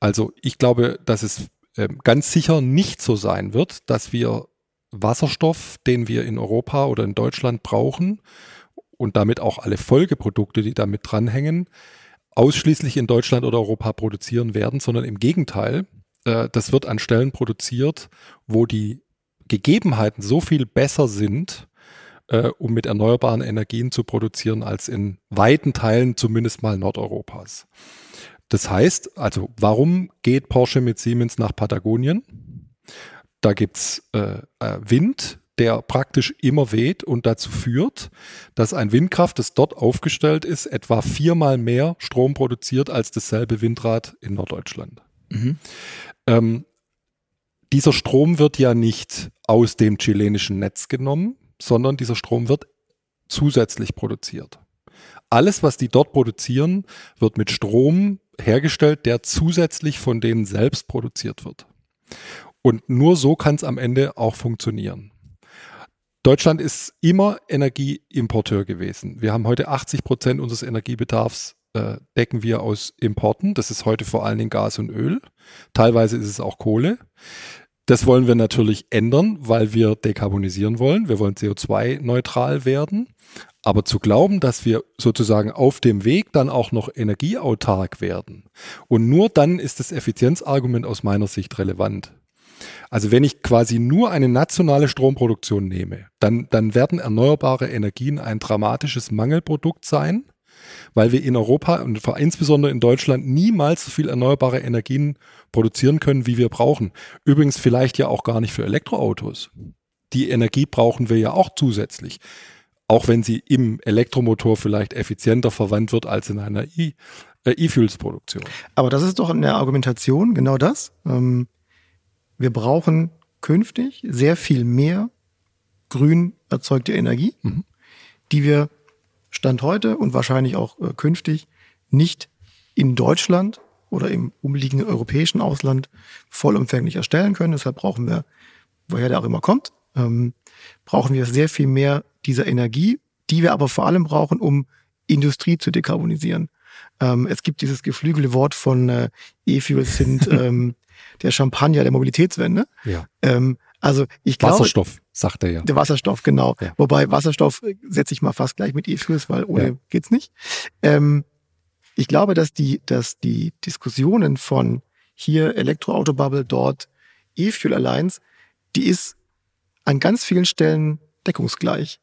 Also ich glaube, dass es äh, ganz sicher nicht so sein wird, dass wir Wasserstoff, den wir in Europa oder in Deutschland brauchen und damit auch alle Folgeprodukte, die damit dranhängen, ausschließlich in Deutschland oder Europa produzieren werden, sondern im Gegenteil, äh, das wird an Stellen produziert, wo die Gegebenheiten so viel besser sind, äh, um mit erneuerbaren Energien zu produzieren, als in weiten Teilen zumindest mal Nordeuropas. Das heißt, also warum geht Porsche mit Siemens nach Patagonien? Da gibt's äh, äh, Wind, der praktisch immer weht und dazu führt, dass ein Windkraft, das dort aufgestellt ist, etwa viermal mehr Strom produziert als dasselbe Windrad in Norddeutschland. Mhm. Ähm, dieser Strom wird ja nicht aus dem chilenischen Netz genommen, sondern dieser Strom wird zusätzlich produziert. Alles, was die dort produzieren, wird mit Strom hergestellt, der zusätzlich von denen selbst produziert wird. Und nur so kann es am Ende auch funktionieren. Deutschland ist immer Energieimporteur gewesen. Wir haben heute 80 Prozent unseres Energiebedarfs äh, decken wir aus Importen. Das ist heute vor allen Dingen Gas und Öl. Teilweise ist es auch Kohle. Das wollen wir natürlich ändern, weil wir dekarbonisieren wollen. Wir wollen CO2-neutral werden. Aber zu glauben, dass wir sozusagen auf dem Weg dann auch noch energieautark werden und nur dann ist das Effizienzargument aus meiner Sicht relevant. Also wenn ich quasi nur eine nationale Stromproduktion nehme, dann, dann werden erneuerbare Energien ein dramatisches Mangelprodukt sein, weil wir in Europa und insbesondere in Deutschland niemals so viel erneuerbare Energien produzieren können, wie wir brauchen. Übrigens vielleicht ja auch gar nicht für Elektroautos. Die Energie brauchen wir ja auch zusätzlich. Auch wenn sie im Elektromotor vielleicht effizienter verwandt wird als in einer äh, E-Fuels-Produktion. Aber das ist doch in der Argumentation genau das. Ähm, wir brauchen künftig sehr viel mehr grün erzeugte Energie, mhm. die wir Stand heute und wahrscheinlich auch äh, künftig nicht in Deutschland oder im umliegenden europäischen Ausland vollumfänglich erstellen können. Deshalb brauchen wir, woher der auch immer kommt, ähm, brauchen wir sehr viel mehr dieser Energie, die wir aber vor allem brauchen, um Industrie zu dekarbonisieren. Ähm, es gibt dieses geflügelte Wort von äh, E-Fuels sind ähm, der Champagner der Mobilitätswende. Ja. Ähm, also ich glaube, Wasserstoff, sagt er ja. Der Wasserstoff, genau. Ja. Wobei Wasserstoff setze ich mal fast gleich mit E-Fuels, weil ohne ja. geht's nicht. Ähm, ich glaube, dass die, dass die Diskussionen von hier Elektroautobubble, dort E-Fuel Alliance, die ist an ganz vielen Stellen deckungsgleich.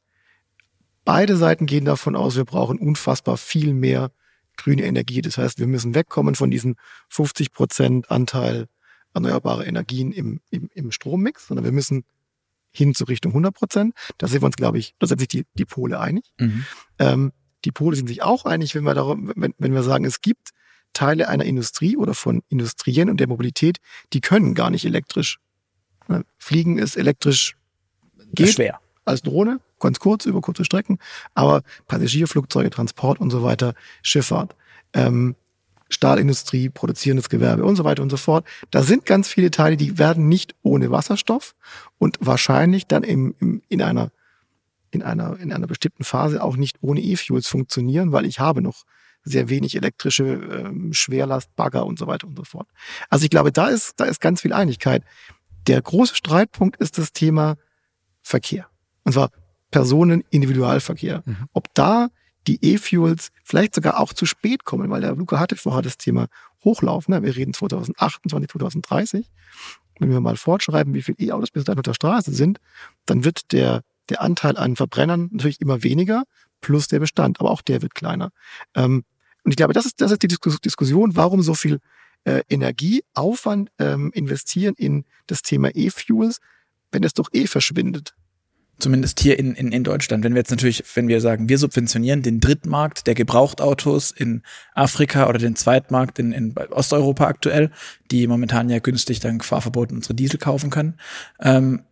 Beide Seiten gehen davon aus, wir brauchen unfassbar viel mehr grüne Energie. Das heißt, wir müssen wegkommen von diesem 50 Prozent Anteil erneuerbare Energien im, im, im Strommix, sondern wir müssen hin zu Richtung 100 Prozent. Da sind wir uns, glaube ich, da sind sich die, die Pole einig. Mhm. Ähm, die Pole sind sich auch einig, wenn wir, darum, wenn, wenn wir sagen, es gibt Teile einer Industrie oder von Industrien und der Mobilität, die können gar nicht elektrisch. Ne, Fliegen ist elektrisch geht schwer. als Drohne, ganz kurz über kurze Strecken, aber Passagierflugzeuge, Transport und so weiter, Schifffahrt. Ähm, Stahlindustrie, produzierendes Gewerbe und so weiter und so fort. Da sind ganz viele Teile, die werden nicht ohne Wasserstoff und wahrscheinlich dann im, im, in einer in einer in einer bestimmten Phase auch nicht ohne E-Fuels funktionieren, weil ich habe noch sehr wenig elektrische ähm, Schwerlast, Bagger und so weiter und so fort. Also ich glaube, da ist da ist ganz viel Einigkeit. Der große Streitpunkt ist das Thema Verkehr. Und zwar Personen-Individualverkehr. Mhm. Ob da die E-Fuels vielleicht sogar auch zu spät kommen, weil der Luca hatte vorher das Thema Hochlauf. Ne? Wir reden 2028, 2030. Wenn wir mal fortschreiben, wie viele E-Autos bis dahin auf der Straße sind, dann wird der, der Anteil an Verbrennern natürlich immer weniger, plus der Bestand, aber auch der wird kleiner. Ähm, und ich glaube, das ist, das ist die Diskussion, warum so viel äh, Energieaufwand ähm, investieren in das Thema E-Fuels, wenn es doch eh verschwindet zumindest hier in, in, in Deutschland. Wenn wir jetzt natürlich, wenn wir sagen, wir subventionieren den Drittmarkt der Gebrauchtautos in Afrika oder den Zweitmarkt in, in Osteuropa aktuell, die momentan ja günstig dank Fahrverbot unsere Diesel kaufen können, ähm,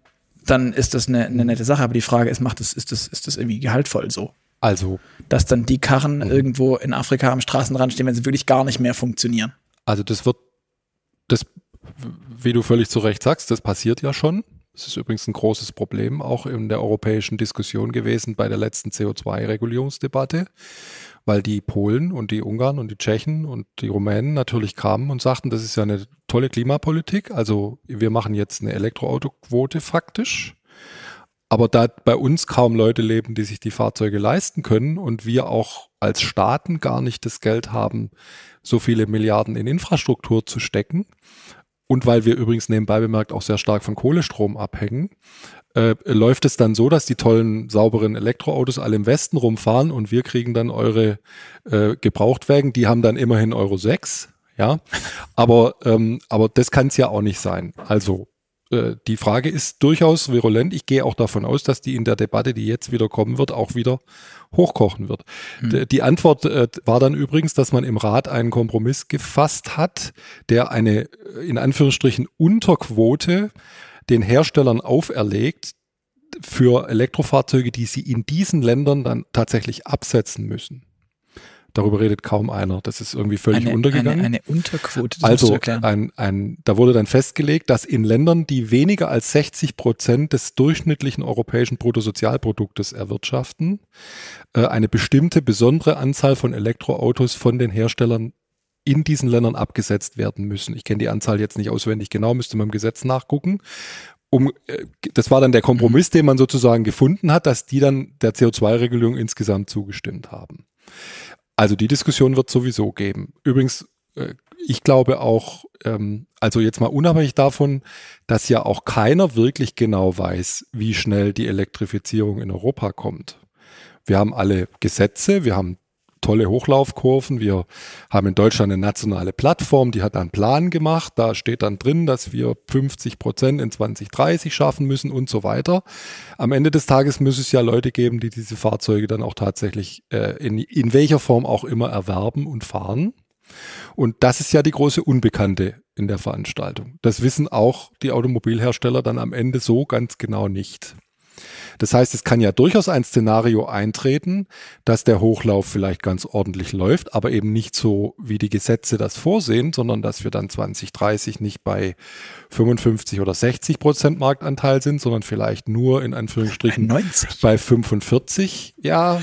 dann ist das eine, eine nette Sache. Aber die Frage ist, macht das, ist das, ist das irgendwie gehaltvoll so? Also. Dass dann die Karren mhm. irgendwo in Afrika am Straßenrand stehen, wenn sie wirklich gar nicht mehr funktionieren. Also das wird, das, wie du völlig zu Recht sagst, das passiert ja schon. Das ist übrigens ein großes Problem auch in der europäischen Diskussion gewesen bei der letzten CO2-Regulierungsdebatte, weil die Polen und die Ungarn und die Tschechen und die Rumänen natürlich kamen und sagten, das ist ja eine tolle Klimapolitik, also wir machen jetzt eine Elektroautoquote faktisch. Aber da bei uns kaum Leute leben, die sich die Fahrzeuge leisten können und wir auch als Staaten gar nicht das Geld haben, so viele Milliarden in Infrastruktur zu stecken, und weil wir übrigens nebenbei bemerkt auch sehr stark von Kohlestrom abhängen, äh, läuft es dann so, dass die tollen, sauberen Elektroautos alle im Westen rumfahren und wir kriegen dann eure äh, Gebrauchtwagen, die haben dann immerhin Euro 6, ja. Aber, ähm, aber das kann es ja auch nicht sein. Also äh, die Frage ist durchaus virulent. Ich gehe auch davon aus, dass die in der Debatte, die jetzt wieder kommen wird, auch wieder hochkochen wird. Hm. Die Antwort äh, war dann übrigens, dass man im Rat einen Kompromiss gefasst hat, der eine äh, in Anführungsstrichen Unterquote den Herstellern auferlegt für Elektrofahrzeuge, die sie in diesen Ländern dann tatsächlich absetzen müssen. Darüber redet kaum einer. Das ist irgendwie völlig eine, untergegangen. Eine, eine Unterquote. also ein, ein, da wurde dann festgelegt, dass in Ländern, die weniger als 60 Prozent des durchschnittlichen europäischen Bruttosozialproduktes erwirtschaften, äh, eine bestimmte besondere Anzahl von Elektroautos von den Herstellern in diesen Ländern abgesetzt werden müssen. Ich kenne die Anzahl jetzt nicht auswendig genau, müsste man im Gesetz nachgucken. Um, äh, das war dann der Kompromiss, den man sozusagen gefunden hat, dass die dann der CO2-Regelung insgesamt zugestimmt haben. Also die Diskussion wird sowieso geben. Übrigens, äh, ich glaube auch, ähm, also jetzt mal unabhängig davon, dass ja auch keiner wirklich genau weiß, wie schnell die Elektrifizierung in Europa kommt. Wir haben alle Gesetze, wir haben tolle Hochlaufkurven. Wir haben in Deutschland eine nationale Plattform, die hat einen Plan gemacht. Da steht dann drin, dass wir 50 Prozent in 2030 schaffen müssen und so weiter. Am Ende des Tages muss es ja Leute geben, die diese Fahrzeuge dann auch tatsächlich äh, in, in welcher Form auch immer erwerben und fahren. Und das ist ja die große Unbekannte in der Veranstaltung. Das wissen auch die Automobilhersteller dann am Ende so ganz genau nicht. Das heißt, es kann ja durchaus ein Szenario eintreten, dass der Hochlauf vielleicht ganz ordentlich läuft, aber eben nicht so, wie die Gesetze das vorsehen, sondern dass wir dann 2030 nicht bei 55 oder 60 Prozent Marktanteil sind, sondern vielleicht nur in Anführungsstrichen 90. bei 45. Ja.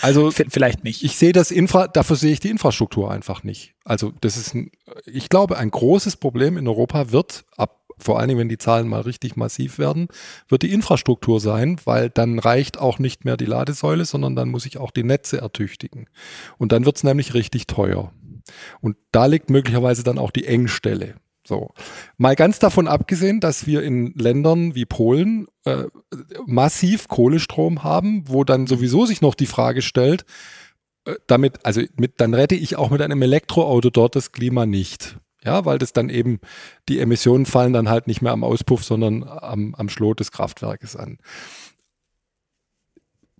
Also vielleicht nicht. Ich sehe das Infra, dafür sehe ich die Infrastruktur einfach nicht. Also das ist ein, ich glaube, ein großes Problem in Europa wird ab vor allen Dingen, wenn die Zahlen mal richtig massiv werden, wird die Infrastruktur sein, weil dann reicht auch nicht mehr die Ladesäule, sondern dann muss ich auch die Netze ertüchtigen. Und dann wird es nämlich richtig teuer. Und da liegt möglicherweise dann auch die Engstelle. So. Mal ganz davon abgesehen, dass wir in Ländern wie Polen äh, massiv Kohlestrom haben, wo dann sowieso sich noch die Frage stellt, äh, damit, also mit, dann rette ich auch mit einem Elektroauto dort das Klima nicht. Ja, weil das dann eben, die Emissionen fallen dann halt nicht mehr am Auspuff, sondern am, am Schlot des Kraftwerkes an.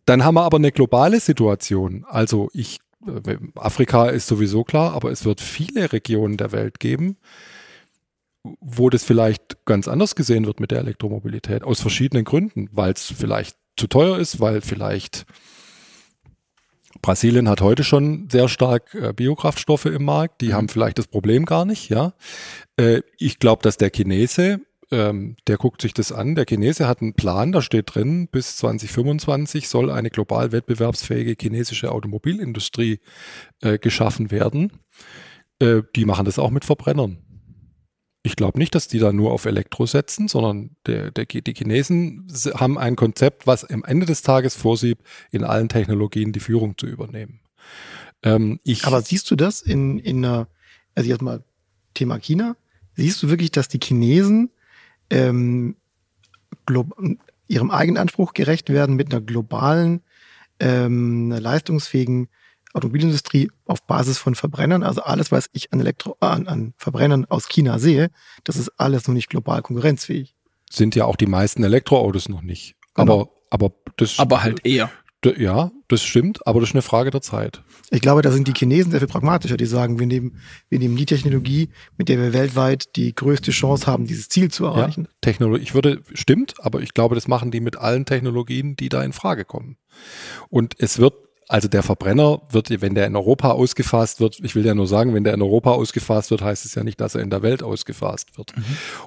Dann haben wir aber eine globale Situation. Also ich, äh, Afrika ist sowieso klar, aber es wird viele Regionen der Welt geben, wo das vielleicht ganz anders gesehen wird mit der Elektromobilität. Aus verschiedenen Gründen, weil es vielleicht zu teuer ist, weil vielleicht Brasilien hat heute schon sehr stark äh, Biokraftstoffe im Markt. Die mhm. haben vielleicht das Problem gar nicht, ja. Äh, ich glaube, dass der Chinese, ähm, der guckt sich das an. Der Chinese hat einen Plan, da steht drin, bis 2025 soll eine global wettbewerbsfähige chinesische Automobilindustrie äh, geschaffen werden. Äh, die machen das auch mit Verbrennern. Ich glaube nicht, dass die da nur auf Elektro setzen, sondern der, der, die Chinesen haben ein Konzept, was am Ende des Tages vorsieht, in allen Technologien die Führung zu übernehmen. Ähm, Aber siehst du das in, in einer, also jetzt mal Thema China, siehst du wirklich, dass die Chinesen ähm, ihrem eigenen Anspruch gerecht werden mit einer globalen, ähm, leistungsfähigen Automobilindustrie auf Basis von Verbrennern, also alles, was ich an, Elektro an, an Verbrennern aus China sehe, das ist alles noch nicht global konkurrenzfähig. Sind ja auch die meisten Elektroautos noch nicht. Genau. Aber, aber das. Aber halt eher. Ja, das stimmt, aber das ist eine Frage der Zeit. Ich glaube, da sind die Chinesen sehr viel pragmatischer, die sagen, wir nehmen, wir nehmen die Technologie, mit der wir weltweit die größte Chance haben, dieses Ziel zu erreichen. Ja, Technologie, ich würde, stimmt, aber ich glaube, das machen die mit allen Technologien, die da in Frage kommen. Und es wird also der Verbrenner wird, wenn der in Europa ausgefasst wird, ich will ja nur sagen, wenn der in Europa ausgefasst wird, heißt es ja nicht, dass er in der Welt ausgefasst wird. Mhm.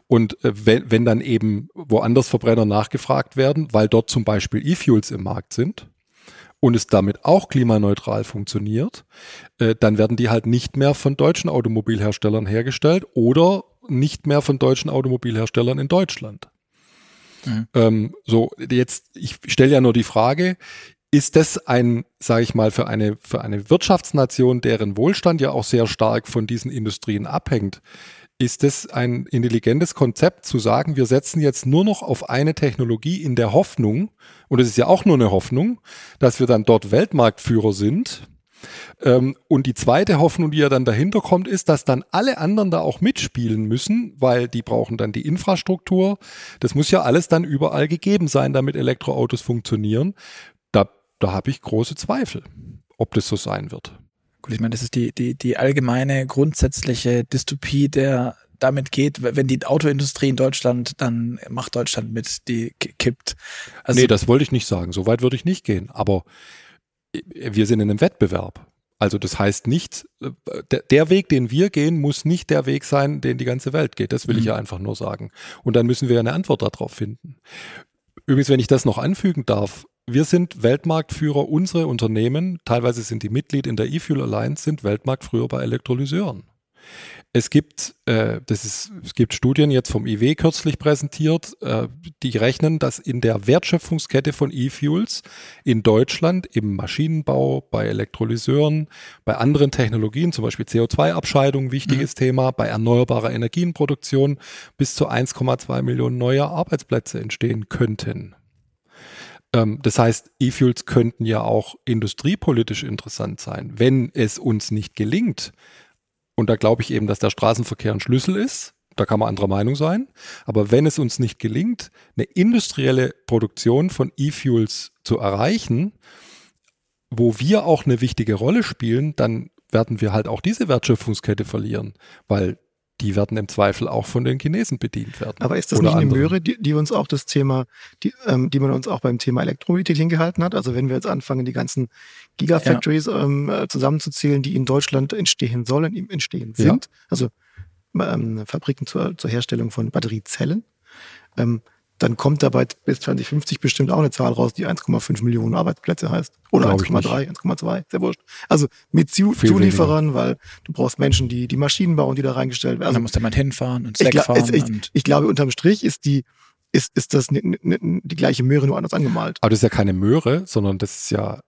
Und äh, wenn, wenn dann eben woanders Verbrenner nachgefragt werden, weil dort zum Beispiel E-Fuels im Markt sind, und es damit auch klimaneutral funktioniert, äh, dann werden die halt nicht mehr von deutschen Automobilherstellern hergestellt oder nicht mehr von deutschen Automobilherstellern in Deutschland. Mhm. Ähm, so, jetzt, ich stelle ja nur die Frage, ist das ein, sage ich mal, für eine, für eine Wirtschaftsnation, deren Wohlstand ja auch sehr stark von diesen Industrien abhängt, ist es ein intelligentes Konzept zu sagen, wir setzen jetzt nur noch auf eine Technologie in der Hoffnung, und es ist ja auch nur eine Hoffnung, dass wir dann dort Weltmarktführer sind. Ähm, und die zweite Hoffnung, die ja dann dahinter kommt, ist, dass dann alle anderen da auch mitspielen müssen, weil die brauchen dann die Infrastruktur. Das muss ja alles dann überall gegeben sein, damit Elektroautos funktionieren. Da, habe ich große Zweifel, ob das so sein wird. Gut, ich meine, das ist die, die, die allgemeine grundsätzliche Dystopie der damit geht, wenn die Autoindustrie in Deutschland, dann macht Deutschland mit, die kippt. Also nee, das wollte ich nicht sagen. So weit würde ich nicht gehen. Aber wir sind in einem Wettbewerb. Also das heißt nicht, äh, der Weg, den wir gehen, muss nicht der Weg sein, den die ganze Welt geht. Das will mhm. ich ja einfach nur sagen. Und dann müssen wir eine Antwort darauf finden. Übrigens, wenn ich das noch anfügen darf, wir sind Weltmarktführer, unsere Unternehmen, teilweise sind die Mitglied in der E-Fuel Alliance, sind Weltmarktführer bei Elektrolyseuren. Es gibt, äh, das ist, es gibt Studien jetzt vom IW kürzlich präsentiert, äh, die rechnen, dass in der Wertschöpfungskette von E-Fuels in Deutschland im Maschinenbau, bei Elektrolyseuren, bei anderen Technologien, zum Beispiel CO2-Abscheidung, wichtiges mhm. Thema, bei erneuerbarer Energienproduktion bis zu 1,2 Millionen neue Arbeitsplätze entstehen könnten. Ähm, das heißt, E-Fuels könnten ja auch industriepolitisch interessant sein, wenn es uns nicht gelingt, und da glaube ich eben, dass der Straßenverkehr ein Schlüssel ist. Da kann man anderer Meinung sein. Aber wenn es uns nicht gelingt, eine industrielle Produktion von E-Fuels zu erreichen, wo wir auch eine wichtige Rolle spielen, dann werden wir halt auch diese Wertschöpfungskette verlieren, weil die werden im Zweifel auch von den Chinesen bedient werden. Aber ist das nicht eine Möhre, die, die, uns auch das Thema, die, ähm, die man uns auch beim Thema Elektromobilität hingehalten hat? Also wenn wir jetzt anfangen, die ganzen Gigafactories ja. ähm, äh, zusammenzuzählen, die in Deutschland entstehen sollen, entstehen sind, ja. also ähm, Fabriken zur, zur Herstellung von Batteriezellen, ähm, dann kommt dabei bis 2050 bestimmt auch eine Zahl raus, die 1,5 Millionen Arbeitsplätze heißt. Oder 1,3, 1,2, sehr wurscht. Also mit Zu Viel Zulieferern, weniger. weil du brauchst Menschen, die die Maschinen bauen, die da reingestellt werden. Also, dann muss mal hinfahren und Slack fahren. Ich, ich, ich, glaube, unterm Strich ist die, ist, ist das die gleiche Möhre nur anders angemalt. Aber das ist ja keine Möhre, sondern das ist ja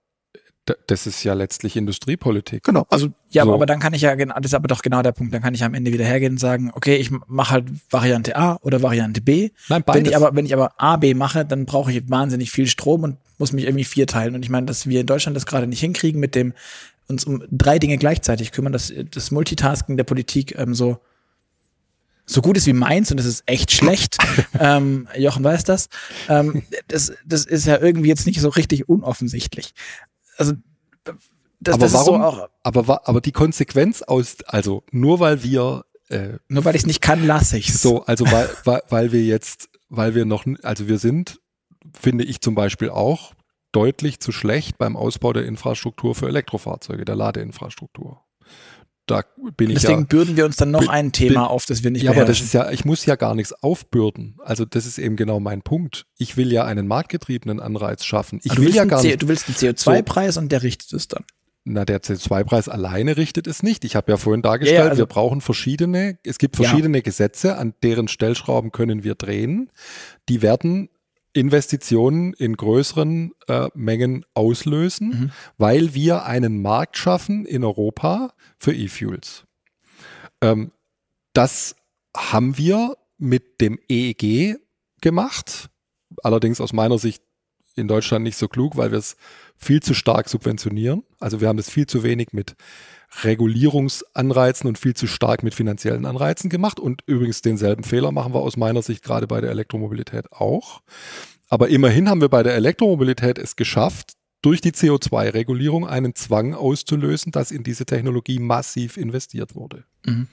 das ist ja letztlich Industriepolitik. Genau. Also ja, so. aber dann kann ich ja, das ist aber doch genau der Punkt. Dann kann ich am Ende wieder hergehen und sagen, okay, ich mache halt Variante A oder Variante B. Nein, beides. Wenn ich aber, wenn ich aber A, B mache, dann brauche ich wahnsinnig viel Strom und muss mich irgendwie vier teilen. Und ich meine, dass wir in Deutschland das gerade nicht hinkriegen mit dem uns um drei Dinge gleichzeitig kümmern, dass das Multitasking der Politik ähm, so so gut ist wie meins und das ist echt schlecht. ähm, Jochen weiß das. Ähm, das. Das ist ja irgendwie jetzt nicht so richtig unoffensichtlich also das, aber das warum? So aber aber die Konsequenz aus, also nur weil wir äh, nur weil ich es nicht kann, lasse ich's. So, also weil, weil, weil wir jetzt, weil wir noch, also wir sind, finde ich zum Beispiel auch deutlich zu schlecht beim Ausbau der Infrastruktur für Elektrofahrzeuge, der Ladeinfrastruktur da bin ich Deswegen ja, bürden wir uns dann noch bin, ein Thema bin, auf, das wir nicht Ja, aber das ist ja, ich muss ja gar nichts aufbürden. Also das ist eben genau mein Punkt. Ich will ja einen marktgetriebenen Anreiz schaffen. Ich will ja gar nicht. Du willst einen CO2-Preis so, und der richtet es dann. Na, der CO2-Preis alleine richtet es nicht. Ich habe ja vorhin dargestellt, ja, also, wir brauchen verschiedene, es gibt verschiedene ja. Gesetze, an deren Stellschrauben können wir drehen. Die werden Investitionen in größeren äh, Mengen auslösen, mhm. weil wir einen Markt schaffen in Europa für E-Fuels. Ähm, das haben wir mit dem EEG gemacht, allerdings aus meiner Sicht in Deutschland nicht so klug, weil wir es viel zu stark subventionieren. Also wir haben es viel zu wenig mit Regulierungsanreizen und viel zu stark mit finanziellen Anreizen gemacht. Und übrigens denselben Fehler machen wir aus meiner Sicht gerade bei der Elektromobilität auch. Aber immerhin haben wir bei der Elektromobilität es geschafft, durch die CO2-Regulierung einen Zwang auszulösen, dass in diese Technologie massiv investiert wurde. Mhm.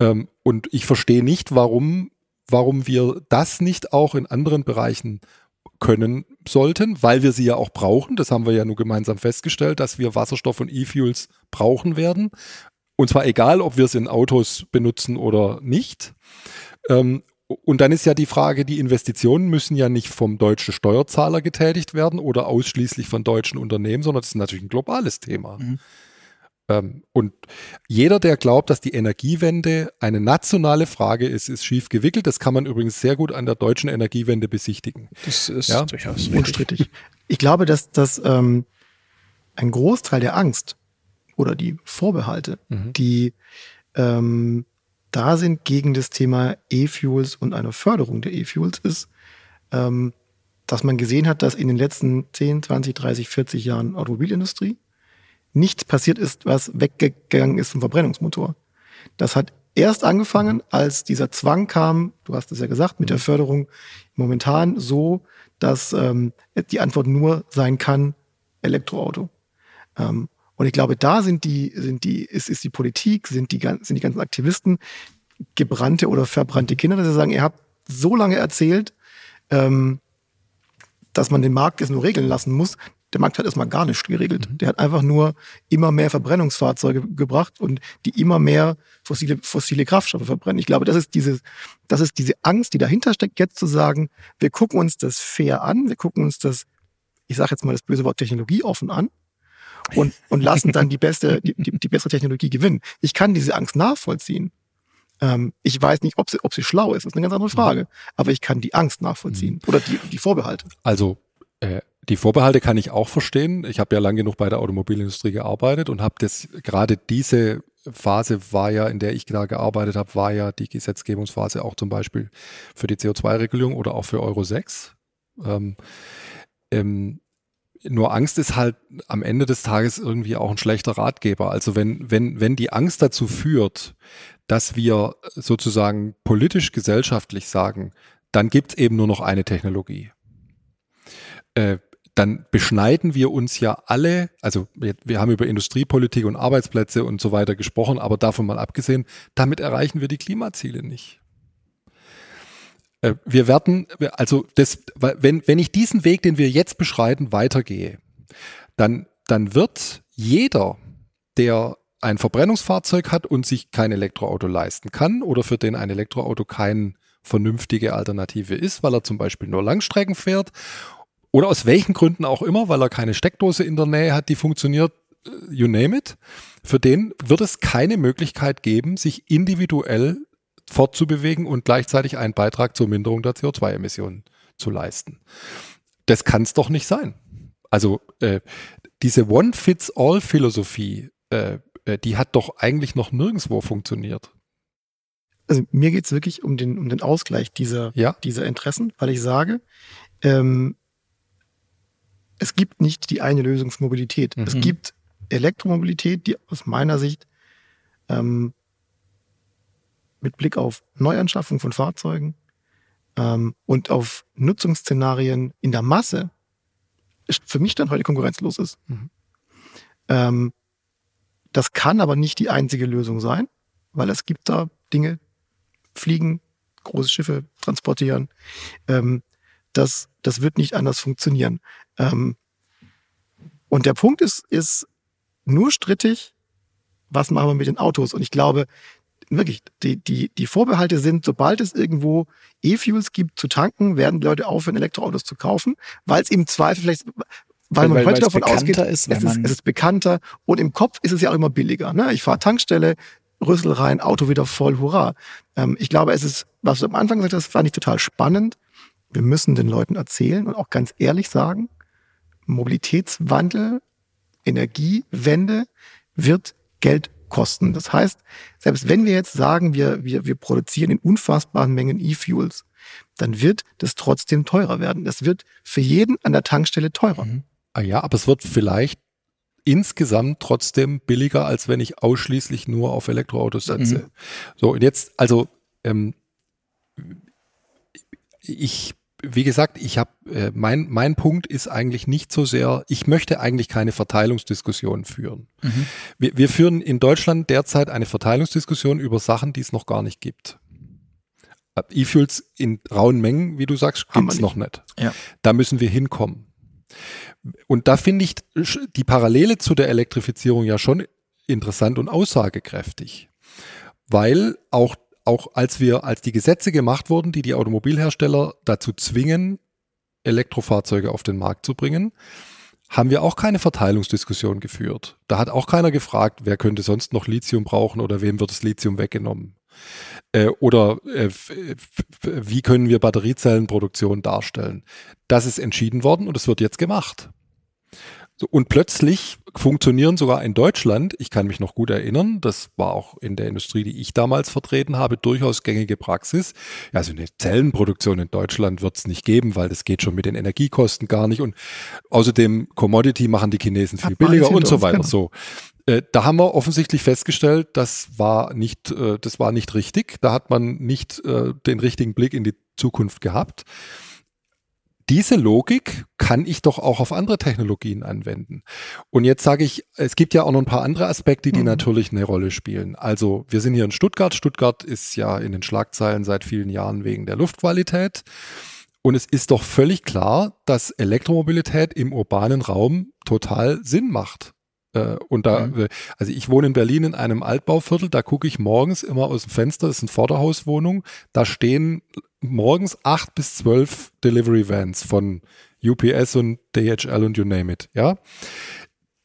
Ähm, und ich verstehe nicht, warum, warum wir das nicht auch in anderen Bereichen können sollten, weil wir sie ja auch brauchen. Das haben wir ja nur gemeinsam festgestellt, dass wir Wasserstoff und E-Fuels brauchen werden. Und zwar egal, ob wir es in Autos benutzen oder nicht. Ähm, und dann ist ja die Frage, die Investitionen müssen ja nicht vom deutschen Steuerzahler getätigt werden oder ausschließlich von deutschen Unternehmen, sondern das ist natürlich ein globales Thema. Mhm. Ähm, und jeder, der glaubt, dass die Energiewende eine nationale Frage ist, ist schief gewickelt. Das kann man übrigens sehr gut an der deutschen Energiewende besichtigen. Das ist ja? durchaus unstrittig. Ich glaube, dass, dass ähm, ein Großteil der Angst oder die Vorbehalte, mhm. die ähm, da sind gegen das Thema E-Fuels und eine Förderung der E-Fuels ist, ähm, dass man gesehen hat, dass in den letzten 10, 20, 30, 40 Jahren Automobilindustrie nichts passiert ist, was weggegangen ist vom Verbrennungsmotor. Das hat erst angefangen, als dieser Zwang kam, du hast es ja gesagt, mit der Förderung momentan so, dass ähm, die Antwort nur sein kann, Elektroauto. Ähm, und ich glaube, da sind die, sind die, ist, ist die Politik, sind die, sind die ganzen Aktivisten gebrannte oder verbrannte Kinder, dass sie sagen, ihr habt so lange erzählt, ähm, dass man den Markt jetzt nur regeln lassen muss. Der Markt hat erstmal gar nichts geregelt. Mhm. Der hat einfach nur immer mehr Verbrennungsfahrzeuge gebracht und die immer mehr fossile, fossile Kraftstoffe verbrennen. Ich glaube, das ist diese, das ist diese Angst, die dahinter steckt, jetzt zu sagen, wir gucken uns das fair an, wir gucken uns das, ich sage jetzt mal das böse Wort Technologie offen an und, und lassen dann die beste, die, die, die bessere Technologie gewinnen. Ich kann diese Angst nachvollziehen. Ähm, ich weiß nicht, ob sie, ob sie schlau ist, das ist eine ganz andere Frage. Mhm. Aber ich kann die Angst nachvollziehen mhm. oder die, die Vorbehalte. Also äh, die Vorbehalte kann ich auch verstehen. Ich habe ja lang genug bei der Automobilindustrie gearbeitet und habe das gerade diese Phase war ja, in der ich da gearbeitet habe, war ja die Gesetzgebungsphase auch zum Beispiel für die CO2-Regulierung oder auch für Euro 6. Ähm, ähm, nur Angst ist halt am Ende des Tages irgendwie auch ein schlechter Ratgeber. Also wenn, wenn, wenn die Angst dazu führt, dass wir sozusagen politisch gesellschaftlich sagen, dann gibt's eben nur noch eine Technologie. Äh, dann beschneiden wir uns ja alle, also wir, wir, haben über Industriepolitik und Arbeitsplätze und so weiter gesprochen, aber davon mal abgesehen, damit erreichen wir die Klimaziele nicht. Äh, wir werden, also das, wenn, wenn ich diesen Weg, den wir jetzt beschreiten, weitergehe, dann, dann wird jeder, der ein Verbrennungsfahrzeug hat und sich kein Elektroauto leisten kann oder für den ein Elektroauto keine vernünftige Alternative ist, weil er zum Beispiel nur Langstrecken fährt oder aus welchen Gründen auch immer, weil er keine Steckdose in der Nähe hat, die funktioniert, äh, you name it, für den wird es keine Möglichkeit geben, sich individuell fortzubewegen und gleichzeitig einen Beitrag zur Minderung der CO2-Emissionen zu leisten. Das kann es doch nicht sein. Also äh, diese One-Fits-All-Philosophie äh, äh, die hat doch eigentlich noch nirgendwo funktioniert. Also mir geht es wirklich um den, um den Ausgleich dieser, ja? dieser Interessen, weil ich sage, ähm, es gibt nicht die eine Lösung für Mobilität. Mhm. Es gibt Elektromobilität, die aus meiner Sicht ähm, mit Blick auf Neuanschaffung von Fahrzeugen ähm, und auf Nutzungsszenarien in der Masse für mich dann heute konkurrenzlos ist. Mhm. Ähm, das kann aber nicht die einzige Lösung sein, weil es gibt da Dinge, fliegen, große Schiffe transportieren. Ähm, das, das wird nicht anders funktionieren. Ähm, und der Punkt ist, ist nur strittig, was machen wir mit den Autos? Und ich glaube, wirklich, die, die, die Vorbehalte sind, sobald es irgendwo E-Fuels gibt zu tanken, werden die Leute aufhören, Elektroautos zu kaufen, weil es im Zweifel vielleicht, weil man weil, heute davon ausgeht, ist, es, ist, es ist bekannter und im Kopf ist es ja auch immer billiger. Ne? Ich fahre Tankstelle, Rüssel rein, Auto wieder voll, hurra. Ähm, ich glaube, es ist, was du am Anfang gesagt hast, fand ich total spannend. Wir müssen den Leuten erzählen und auch ganz ehrlich sagen, Mobilitätswandel, Energiewende wird Geld kosten. Das heißt, selbst wenn wir jetzt sagen, wir, wir, wir produzieren in unfassbaren Mengen E-Fuels, dann wird das trotzdem teurer werden. Das wird für jeden an der Tankstelle teurer. Mhm. Ah ja, aber es wird vielleicht insgesamt trotzdem billiger, als wenn ich ausschließlich nur auf Elektroautos setze. Mhm. So, und jetzt, also ähm, ich, wie gesagt, ich habe, äh, mein, mein Punkt ist eigentlich nicht so sehr, ich möchte eigentlich keine Verteilungsdiskussion führen. Mhm. Wir, wir führen in Deutschland derzeit eine Verteilungsdiskussion über Sachen, die es noch gar nicht gibt. Äh, E-Fuels in rauen Mengen, wie du sagst, gibt's noch nicht. Ja. Da müssen wir hinkommen. Und da finde ich die Parallele zu der Elektrifizierung ja schon interessant und aussagekräftig. Weil auch, auch als wir, als die Gesetze gemacht wurden, die die Automobilhersteller dazu zwingen, Elektrofahrzeuge auf den Markt zu bringen, haben wir auch keine Verteilungsdiskussion geführt. Da hat auch keiner gefragt, wer könnte sonst noch Lithium brauchen oder wem wird das Lithium weggenommen. Äh, oder äh, wie können wir Batteriezellenproduktion darstellen. Das ist entschieden worden und es wird jetzt gemacht. So, und plötzlich funktionieren sogar in Deutschland, ich kann mich noch gut erinnern, das war auch in der Industrie, die ich damals vertreten habe, durchaus gängige Praxis. Ja, also eine Zellenproduktion in Deutschland wird es nicht geben, weil das geht schon mit den Energiekosten gar nicht. Und außerdem Commodity machen die Chinesen viel billiger und so weiter. Genau. So. Äh, da haben wir offensichtlich festgestellt, das war nicht, äh, das war nicht richtig. Da hat man nicht äh, den richtigen Blick in die Zukunft gehabt diese Logik kann ich doch auch auf andere Technologien anwenden. Und jetzt sage ich, es gibt ja auch noch ein paar andere Aspekte, die mhm. natürlich eine Rolle spielen. Also wir sind hier in Stuttgart. Stuttgart ist ja in den Schlagzeilen seit vielen Jahren wegen der Luftqualität. Und es ist doch völlig klar, dass Elektromobilität im urbanen Raum total Sinn macht. Äh, und da, mhm. also ich wohne in Berlin in einem Altbauviertel, da gucke ich morgens immer aus dem Fenster, das ist eine Vorderhauswohnung, da stehen morgens acht bis zwölf Delivery Vans von UPS und DHL und you name it, ja.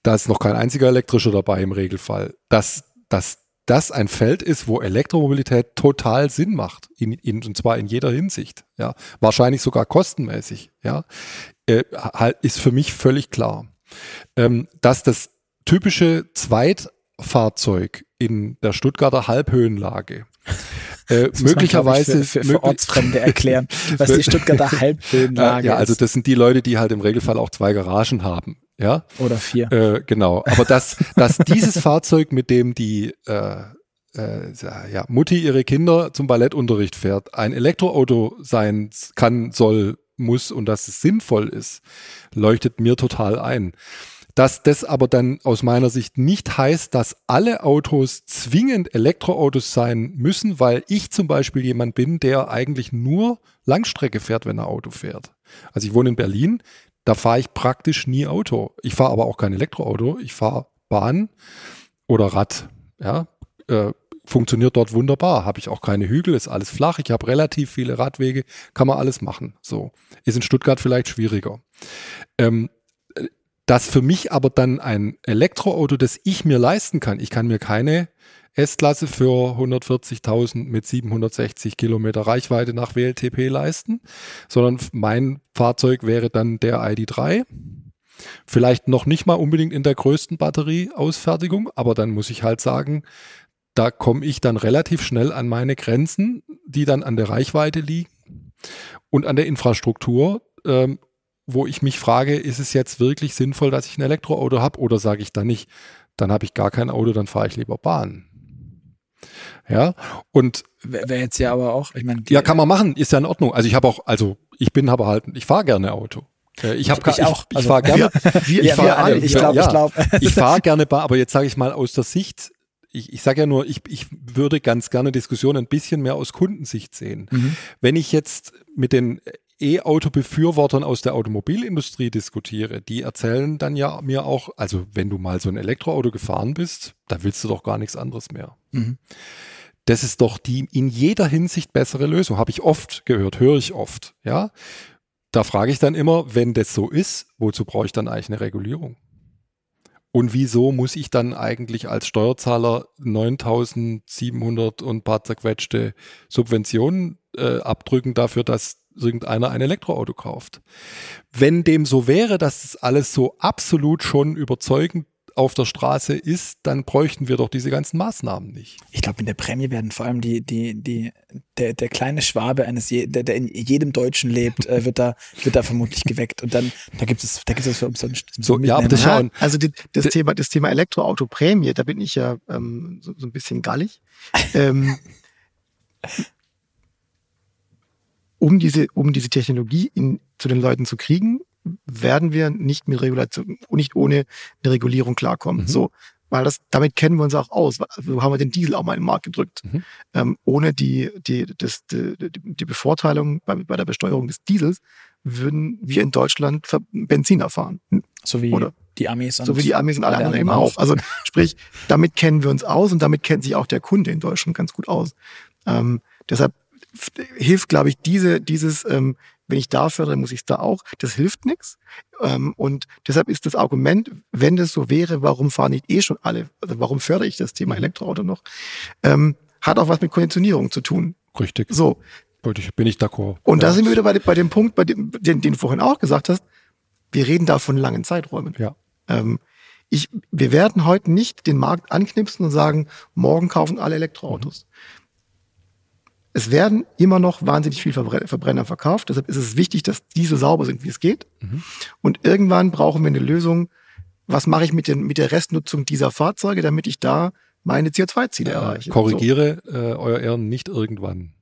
Da ist noch kein einziger elektrischer dabei im Regelfall. Dass, dass das ein Feld ist, wo Elektromobilität total Sinn macht, in, in, und zwar in jeder Hinsicht, ja. Wahrscheinlich sogar kostenmäßig, ja, äh, halt, ist für mich völlig klar. Ähm, dass das typische Zweitfahrzeug in der Stuttgarter Halbhöhenlage äh, möglicherweise man, für, für, für Ortsfremde erklären, was die Stuttgarter Halbhöhenlage ja, also das sind die Leute, die halt im Regelfall auch zwei Garagen haben. Ja. Oder vier. Äh, genau. Aber dass, dass dieses Fahrzeug, mit dem die äh, äh, ja, Mutti ihre Kinder zum Ballettunterricht fährt, ein Elektroauto sein kann, soll, muss und dass es sinnvoll ist, leuchtet mir total ein. Dass das aber dann aus meiner Sicht nicht heißt, dass alle Autos zwingend Elektroautos sein müssen, weil ich zum Beispiel jemand bin, der eigentlich nur Langstrecke fährt, wenn er Auto fährt. Also ich wohne in Berlin, da fahre ich praktisch nie Auto. Ich fahre aber auch kein Elektroauto, ich fahre Bahn oder Rad. Ja, äh, funktioniert dort wunderbar. Habe ich auch keine Hügel, ist alles flach. Ich habe relativ viele Radwege, kann man alles machen. So ist in Stuttgart vielleicht schwieriger. Ähm, dass für mich aber dann ein Elektroauto, das ich mir leisten kann, ich kann mir keine S-Klasse für 140.000 mit 760 Kilometer Reichweite nach WLTP leisten, sondern mein Fahrzeug wäre dann der ID3. Vielleicht noch nicht mal unbedingt in der größten Batterieausfertigung, aber dann muss ich halt sagen, da komme ich dann relativ schnell an meine Grenzen, die dann an der Reichweite liegen und an der Infrastruktur. Ähm, wo ich mich frage, ist es jetzt wirklich sinnvoll, dass ich ein Elektroauto habe oder sage ich dann nicht, dann habe ich gar kein Auto, dann fahre ich lieber Bahn. Ja, und wäre jetzt ja aber auch, ich meine, ja, kann man machen, ist ja in Ordnung. Also ich habe auch, also ich bin aber halt, ich fahre gerne Auto. Äh, ich habe ich, auch, ich, ich also, fahre gerne, wir, ich fahre, ich glaube, ja, ich glaube, ich fahre gerne Bahn, aber jetzt sage ich mal aus der Sicht ich, ich sage ja nur, ich, ich würde ganz gerne Diskussionen ein bisschen mehr aus Kundensicht sehen. Mhm. Wenn ich jetzt mit den E-Auto-Befürwortern aus der Automobilindustrie diskutiere, die erzählen dann ja mir auch, also wenn du mal so ein Elektroauto gefahren bist, da willst du doch gar nichts anderes mehr. Mhm. Das ist doch die in jeder Hinsicht bessere Lösung. Habe ich oft gehört, höre ich oft. Ja, da frage ich dann immer, wenn das so ist, wozu brauche ich dann eigentlich eine Regulierung? Und wieso muss ich dann eigentlich als Steuerzahler 9700 und paar zerquetschte Subventionen äh, abdrücken dafür, dass irgendeiner ein Elektroauto kauft. Wenn dem so wäre, dass es alles so absolut schon überzeugend auf der Straße ist, dann bräuchten wir doch diese ganzen Maßnahmen nicht. Ich glaube, in der Prämie werden vor allem die, die, die, der, der kleine Schwabe eines, je, der, der in jedem Deutschen lebt, äh, wird da, wird da vermutlich geweckt. Und dann, da gibt es, da gibt es für umsonst. So, ja, aber das schauen. Also die, das Thema, das Thema Elektroauto-Prämie, da bin ich ja ähm, so, so ein bisschen gallig. ähm, um diese, um diese Technologie in, zu den Leuten zu kriegen, werden wir nicht mit Regulation, nicht ohne eine Regulierung klarkommen. Mhm. So, weil das, damit kennen wir uns auch aus. So haben wir den Diesel auch mal in den Markt gedrückt. Mhm. Ähm, ohne die, die, das, die, die Bevorteilung bei, bei der Besteuerung des Diesels würden wir in Deutschland Benziner fahren. So wie Oder? die Amis und So wie die Amis und alle anderen eben auch. Also sprich, damit kennen wir uns aus und damit kennt sich auch der Kunde in Deutschland ganz gut aus. Ähm, deshalb hilft, glaube ich, diese, dieses, ähm, wenn ich da fördere, muss ich es da auch. Das hilft nichts. Ähm, und deshalb ist das Argument, wenn das so wäre, warum fahren nicht eh schon alle, also warum fördere ich das Thema mhm. Elektroauto noch, ähm, hat auch was mit Konditionierung zu tun. Richtig. So. Bin ich d'accord. Und ja. da sind wir wieder bei, bei dem Punkt, bei dem, den, den du vorhin auch gesagt hast, wir reden da von langen Zeiträumen. Ja. Ähm, ich, wir werden heute nicht den Markt anknipsen und sagen, morgen kaufen alle Elektroautos. Es werden immer noch wahnsinnig viel Verbrenner verkauft. Deshalb ist es wichtig, dass diese sauber sind, wie es geht. Mhm. Und irgendwann brauchen wir eine Lösung. Was mache ich mit, den, mit der Restnutzung dieser Fahrzeuge, damit ich da meine CO2-Ziele äh, erreiche? Korrigiere, so. äh, euer Ehren, nicht irgendwann.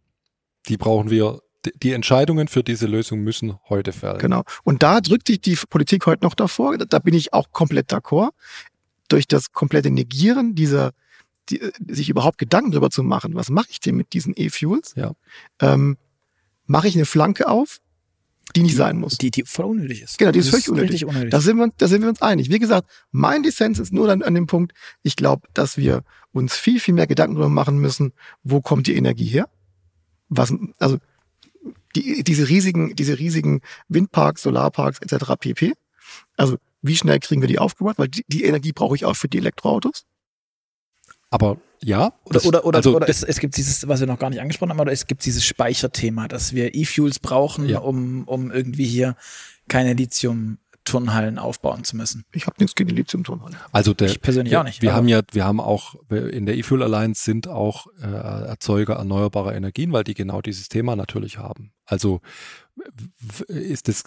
Die brauchen wir die Entscheidungen für diese Lösung müssen heute fallen. Genau. Und da drückt sich die Politik heute noch davor. Da bin ich auch komplett d'accord. Durch das komplette Negieren dieser, die, sich überhaupt Gedanken darüber zu machen, was mache ich denn mit diesen E-Fuels, ja. ähm, mache ich eine Flanke auf, die nicht die, sein muss. Die, die voll unnötig ist. Genau, die ist völlig unnötig. unnötig. Da, sind wir, da sind wir uns einig. Wie gesagt, mein Dissens ist nur dann an dem Punkt, ich glaube, dass wir uns viel, viel mehr Gedanken darüber machen müssen, wo kommt die Energie her? Was, also die, diese riesigen, diese riesigen Windparks, Solarparks etc. pp. Also wie schnell kriegen wir die aufgebaut? Weil die, die Energie brauche ich auch für die Elektroautos. Aber ja. Oder, oder, oder, also, oder es, es gibt dieses, was wir noch gar nicht angesprochen haben, oder es gibt dieses Speicherthema, dass wir E-Fuels brauchen, ja. um, um irgendwie hier keine Lithium Turnhallen aufbauen zu müssen. Ich habe nichts gegen die Lithium-Turnhallen. Also der, ich persönlich wir, auch nicht. Wir haben ja, wir haben auch in der E-Fuel Alliance sind auch äh, Erzeuger erneuerbarer Energien, weil die genau dieses Thema natürlich haben. Also ist es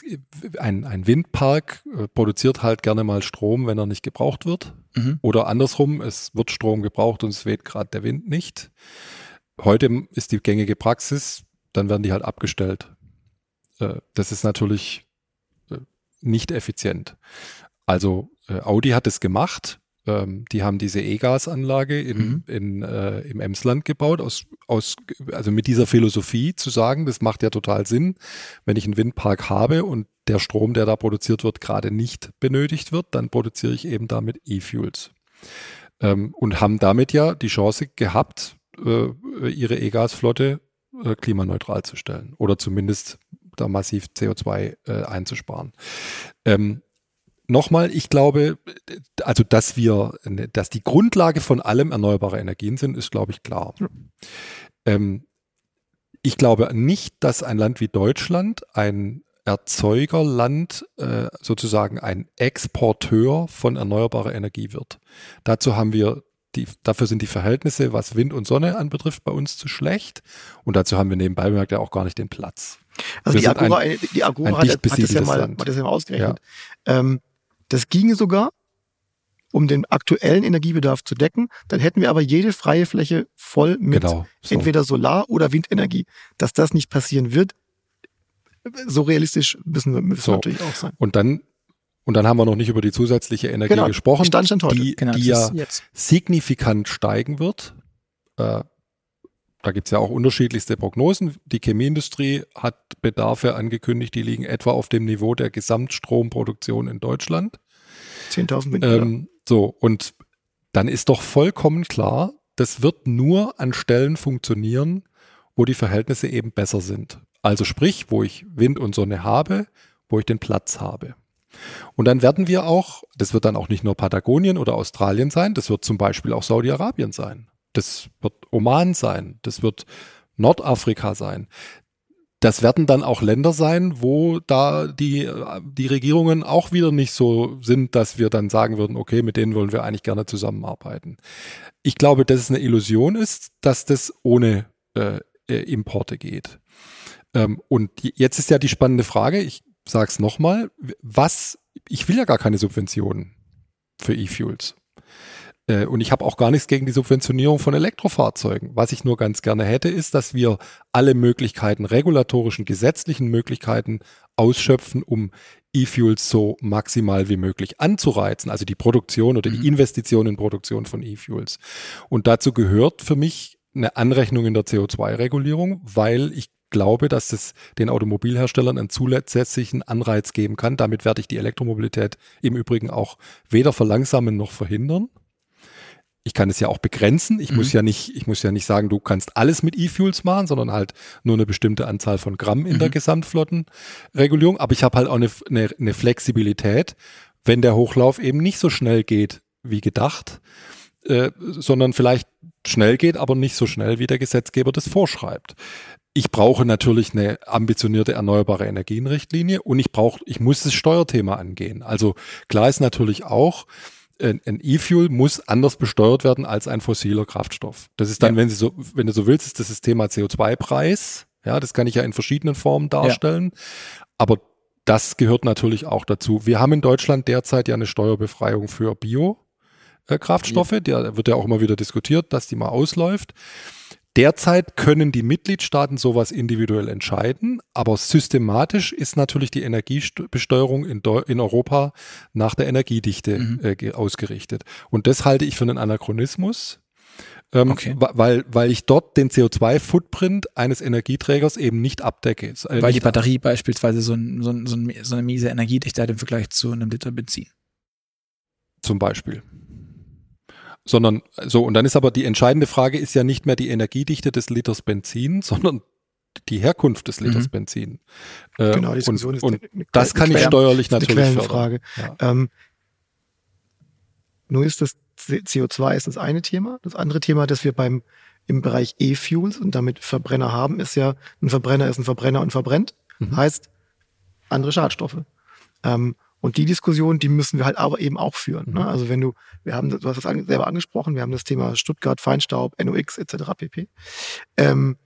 ein, ein Windpark äh, produziert halt gerne mal Strom, wenn er nicht gebraucht wird. Mhm. Oder andersrum, es wird Strom gebraucht und es weht gerade der Wind nicht. Heute ist die gängige Praxis, dann werden die halt abgestellt. Äh, das ist natürlich nicht effizient. Also äh, Audi hat es gemacht. Ähm, die haben diese E-Gas-Anlage in, mhm. in, äh, im Emsland gebaut, aus, aus, also mit dieser Philosophie zu sagen, das macht ja total Sinn, wenn ich einen Windpark habe und der Strom, der da produziert wird, gerade nicht benötigt wird, dann produziere ich eben damit E-Fuels. Ähm, und haben damit ja die Chance gehabt, äh, ihre E-Gas-Flotte äh, klimaneutral zu stellen oder zumindest da massiv CO2 äh, einzusparen. Ähm, Nochmal, ich glaube, also dass wir, dass die Grundlage von allem erneuerbare Energien sind, ist, glaube ich, klar. Ähm, ich glaube nicht, dass ein Land wie Deutschland ein Erzeugerland, äh, sozusagen ein Exporteur von erneuerbarer Energie wird. Dazu haben wir die, dafür sind die Verhältnisse, was Wind und Sonne anbetrifft, bei uns zu schlecht. Und dazu haben wir nebenbei bemerkt ja auch gar nicht den Platz. Also die Agora, ein, die Agora hat, hat, das ja mal, hat das ja mal ausgerechnet. Ja. Ähm, das ginge sogar, um den aktuellen Energiebedarf zu decken. Dann hätten wir aber jede freie Fläche voll mit genau, so. entweder Solar- oder Windenergie. Dass das nicht passieren wird, so realistisch müssen wir, müssen so. natürlich auch sein. Und dann und dann haben wir noch nicht über die zusätzliche Energie genau, gesprochen, Stand, Stand die, genau, die ja signifikant steigen wird. Äh, da gibt's ja auch unterschiedlichste Prognosen. Die Chemieindustrie hat Bedarfe angekündigt, die liegen etwa auf dem Niveau der Gesamtstromproduktion in Deutschland. 10.000 Windräder. Ähm, so, und dann ist doch vollkommen klar, das wird nur an Stellen funktionieren, wo die Verhältnisse eben besser sind. Also sprich, wo ich Wind und Sonne habe, wo ich den Platz habe. Und dann werden wir auch, das wird dann auch nicht nur Patagonien oder Australien sein, das wird zum Beispiel auch Saudi-Arabien sein. Das wird Oman sein. Das wird Nordafrika sein. Das werden dann auch Länder sein, wo da die, die Regierungen auch wieder nicht so sind, dass wir dann sagen würden, okay, mit denen wollen wir eigentlich gerne zusammenarbeiten. Ich glaube, dass es eine Illusion ist, dass das ohne äh, äh Importe geht. Ähm, und jetzt ist ja die spannende Frage, ich sage es nochmal, was, ich will ja gar keine Subventionen für E-Fuels. Äh, und ich habe auch gar nichts gegen die Subventionierung von Elektrofahrzeugen. Was ich nur ganz gerne hätte, ist, dass wir alle Möglichkeiten, regulatorischen, gesetzlichen Möglichkeiten ausschöpfen, um E-Fuels so maximal wie möglich anzureizen, also die Produktion oder die mhm. Investition in Produktion von E-Fuels. Und dazu gehört für mich eine Anrechnung in der CO2-Regulierung, weil ich glaube, dass es den Automobilherstellern einen zusätzlichen Anreiz geben kann. Damit werde ich die Elektromobilität im Übrigen auch weder verlangsamen noch verhindern ich kann es ja auch begrenzen. Ich mhm. muss ja nicht, ich muss ja nicht sagen, du kannst alles mit E-Fuels machen, sondern halt nur eine bestimmte Anzahl von Gramm in mhm. der Gesamtflottenregulierung. Aber ich habe halt auch eine, eine, eine Flexibilität, wenn der Hochlauf eben nicht so schnell geht wie gedacht, äh, sondern vielleicht schnell geht, aber nicht so schnell, wie der Gesetzgeber das vorschreibt. ich brauche natürlich eine ambitionierte erneuerbare Energienrichtlinie und ich brauche, ich muss das Steuerthema angehen. Also klar ist natürlich auch, ein E-Fuel muss anders besteuert werden als ein fossiler Kraftstoff. Das ist dann, ja. wenn, Sie so, wenn du so willst, ist das das Thema CO2-Preis. Ja, das kann ich ja in verschiedenen Formen darstellen. Ja. Aber das gehört natürlich auch dazu. Wir haben in Deutschland derzeit ja eine Steuerbefreiung für Bio-Kraftstoffe. Ja. Der wird ja auch immer wieder diskutiert, dass die mal ausläuft. Derzeit können die Mitgliedstaaten sowas individuell entscheiden, aber systematisch ist natürlich die Energiebesteuerung in, in Europa nach der Energiedichte mhm. äh, ausgerichtet. Und das halte ich für einen Anachronismus. Ähm, okay. weil, weil ich dort den CO2-Footprint eines Energieträgers eben nicht abdecke. Äh, weil die Batterie beispielsweise so, ein, so, ein, so eine miese Energiedichte hat im Vergleich zu einem Liter Benzin. Zum Beispiel sondern so, und dann ist aber die entscheidende Frage ist ja nicht mehr die Energiedichte des Liters Benzin, sondern die Herkunft des Liters mhm. Benzin. Äh, genau, die Diskussion und, ist eine, das kann ich steuerlich natürlich eine Frage. Ja. Ähm, nur ist das CO2 ist das eine Thema. Das andere Thema, das wir beim im Bereich E-Fuels und damit Verbrenner haben, ist ja, ein Verbrenner ist ein Verbrenner und verbrennt. Mhm. Heißt, andere Schadstoffe. Ähm, und die Diskussion, die müssen wir halt aber eben auch führen. Ne? Mhm. Also wenn du, wir haben, du hast das selber angesprochen, wir haben das Thema Stuttgart, Feinstaub, NOx etc. pp. Ähm,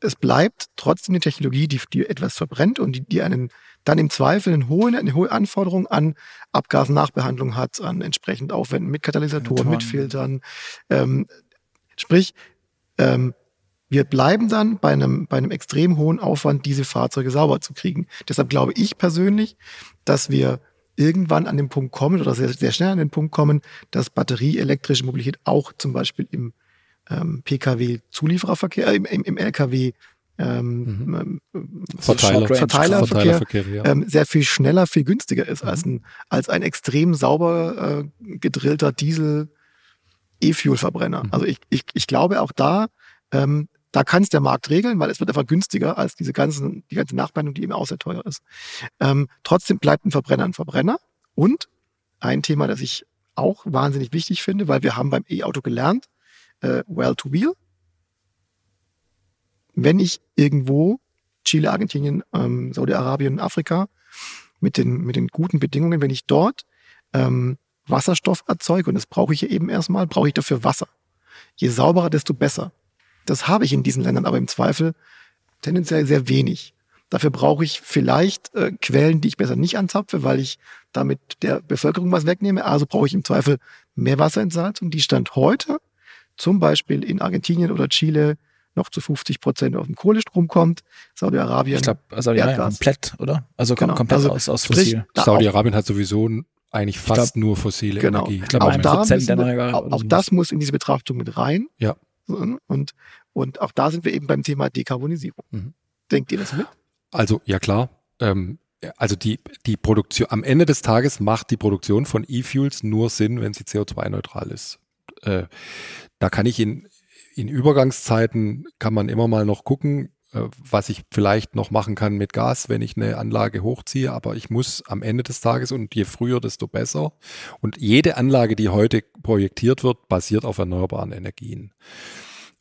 es bleibt trotzdem eine Technologie, die, die etwas verbrennt und die, die einen dann im Zweifel eine hohe, eine hohe Anforderung an Abgasnachbehandlung hat, an entsprechend Aufwänden mit Katalysatoren, mit Filtern. Ähm, sprich, ähm, wir bleiben dann bei einem, bei einem extrem hohen Aufwand, diese Fahrzeuge sauber zu kriegen. Deshalb glaube ich persönlich, dass wir irgendwann an den Punkt kommen oder sehr, sehr schnell an den Punkt kommen, dass batterieelektrische Mobilität auch zum Beispiel im ähm, Pkw-Zuliefererverkehr, äh, im, im, im Lkw ähm, mhm. Ähm, Verteiler, Verteilerverkehr, Verteilerverkehr ja. ähm, sehr viel schneller, viel günstiger ist mhm. als, ein, als ein extrem sauber äh, gedrillter Diesel E-Fuel-Verbrenner. Mhm. Also ich, ich, ich glaube auch da ähm, da kann es der Markt regeln, weil es wird einfach günstiger als diese ganzen, die ganze Nachbehandlung, die eben auch sehr teuer ist. Ähm, trotzdem bleibt ein Verbrenner ein Verbrenner. Und ein Thema, das ich auch wahnsinnig wichtig finde, weil wir haben beim E-Auto gelernt, äh, well to wheel. Wenn ich irgendwo Chile, Argentinien, ähm, Saudi-Arabien, Afrika mit den, mit den guten Bedingungen, wenn ich dort ähm, Wasserstoff erzeuge, und das brauche ich ja eben erstmal, brauche ich dafür Wasser. Je sauberer, desto besser. Das habe ich in diesen Ländern aber im Zweifel tendenziell sehr wenig. Dafür brauche ich vielleicht äh, Quellen, die ich besser nicht anzapfe, weil ich damit der Bevölkerung was wegnehme. Also brauche ich im Zweifel mehr Wasserentsalzung, die Stand heute zum Beispiel in Argentinien oder Chile noch zu 50 Prozent auf dem Kohlestrom kommt. Saudi-Arabien. Ich glaube, Saudi-Arabien komplett, oder? Also genau. komplett also, aus, aus Fossil. Saudi-Arabien hat sowieso eigentlich fast glaub, nur fossile genau. Energie. Ich glaube, auch, da wir, auch, auch das muss in diese Betrachtung mit rein. Ja. Und, und auch da sind wir eben beim Thema Dekarbonisierung. Mhm. Denkt ihr das mit? Also, ja klar. Ähm, also die, die Produktion, am Ende des Tages macht die Produktion von E-Fuels nur Sinn, wenn sie CO2-neutral ist. Äh, da kann ich in, in Übergangszeiten, kann man immer mal noch gucken, was ich vielleicht noch machen kann mit Gas, wenn ich eine Anlage hochziehe. Aber ich muss am Ende des Tages und je früher, desto besser. Und jede Anlage, die heute projektiert wird, basiert auf erneuerbaren Energien.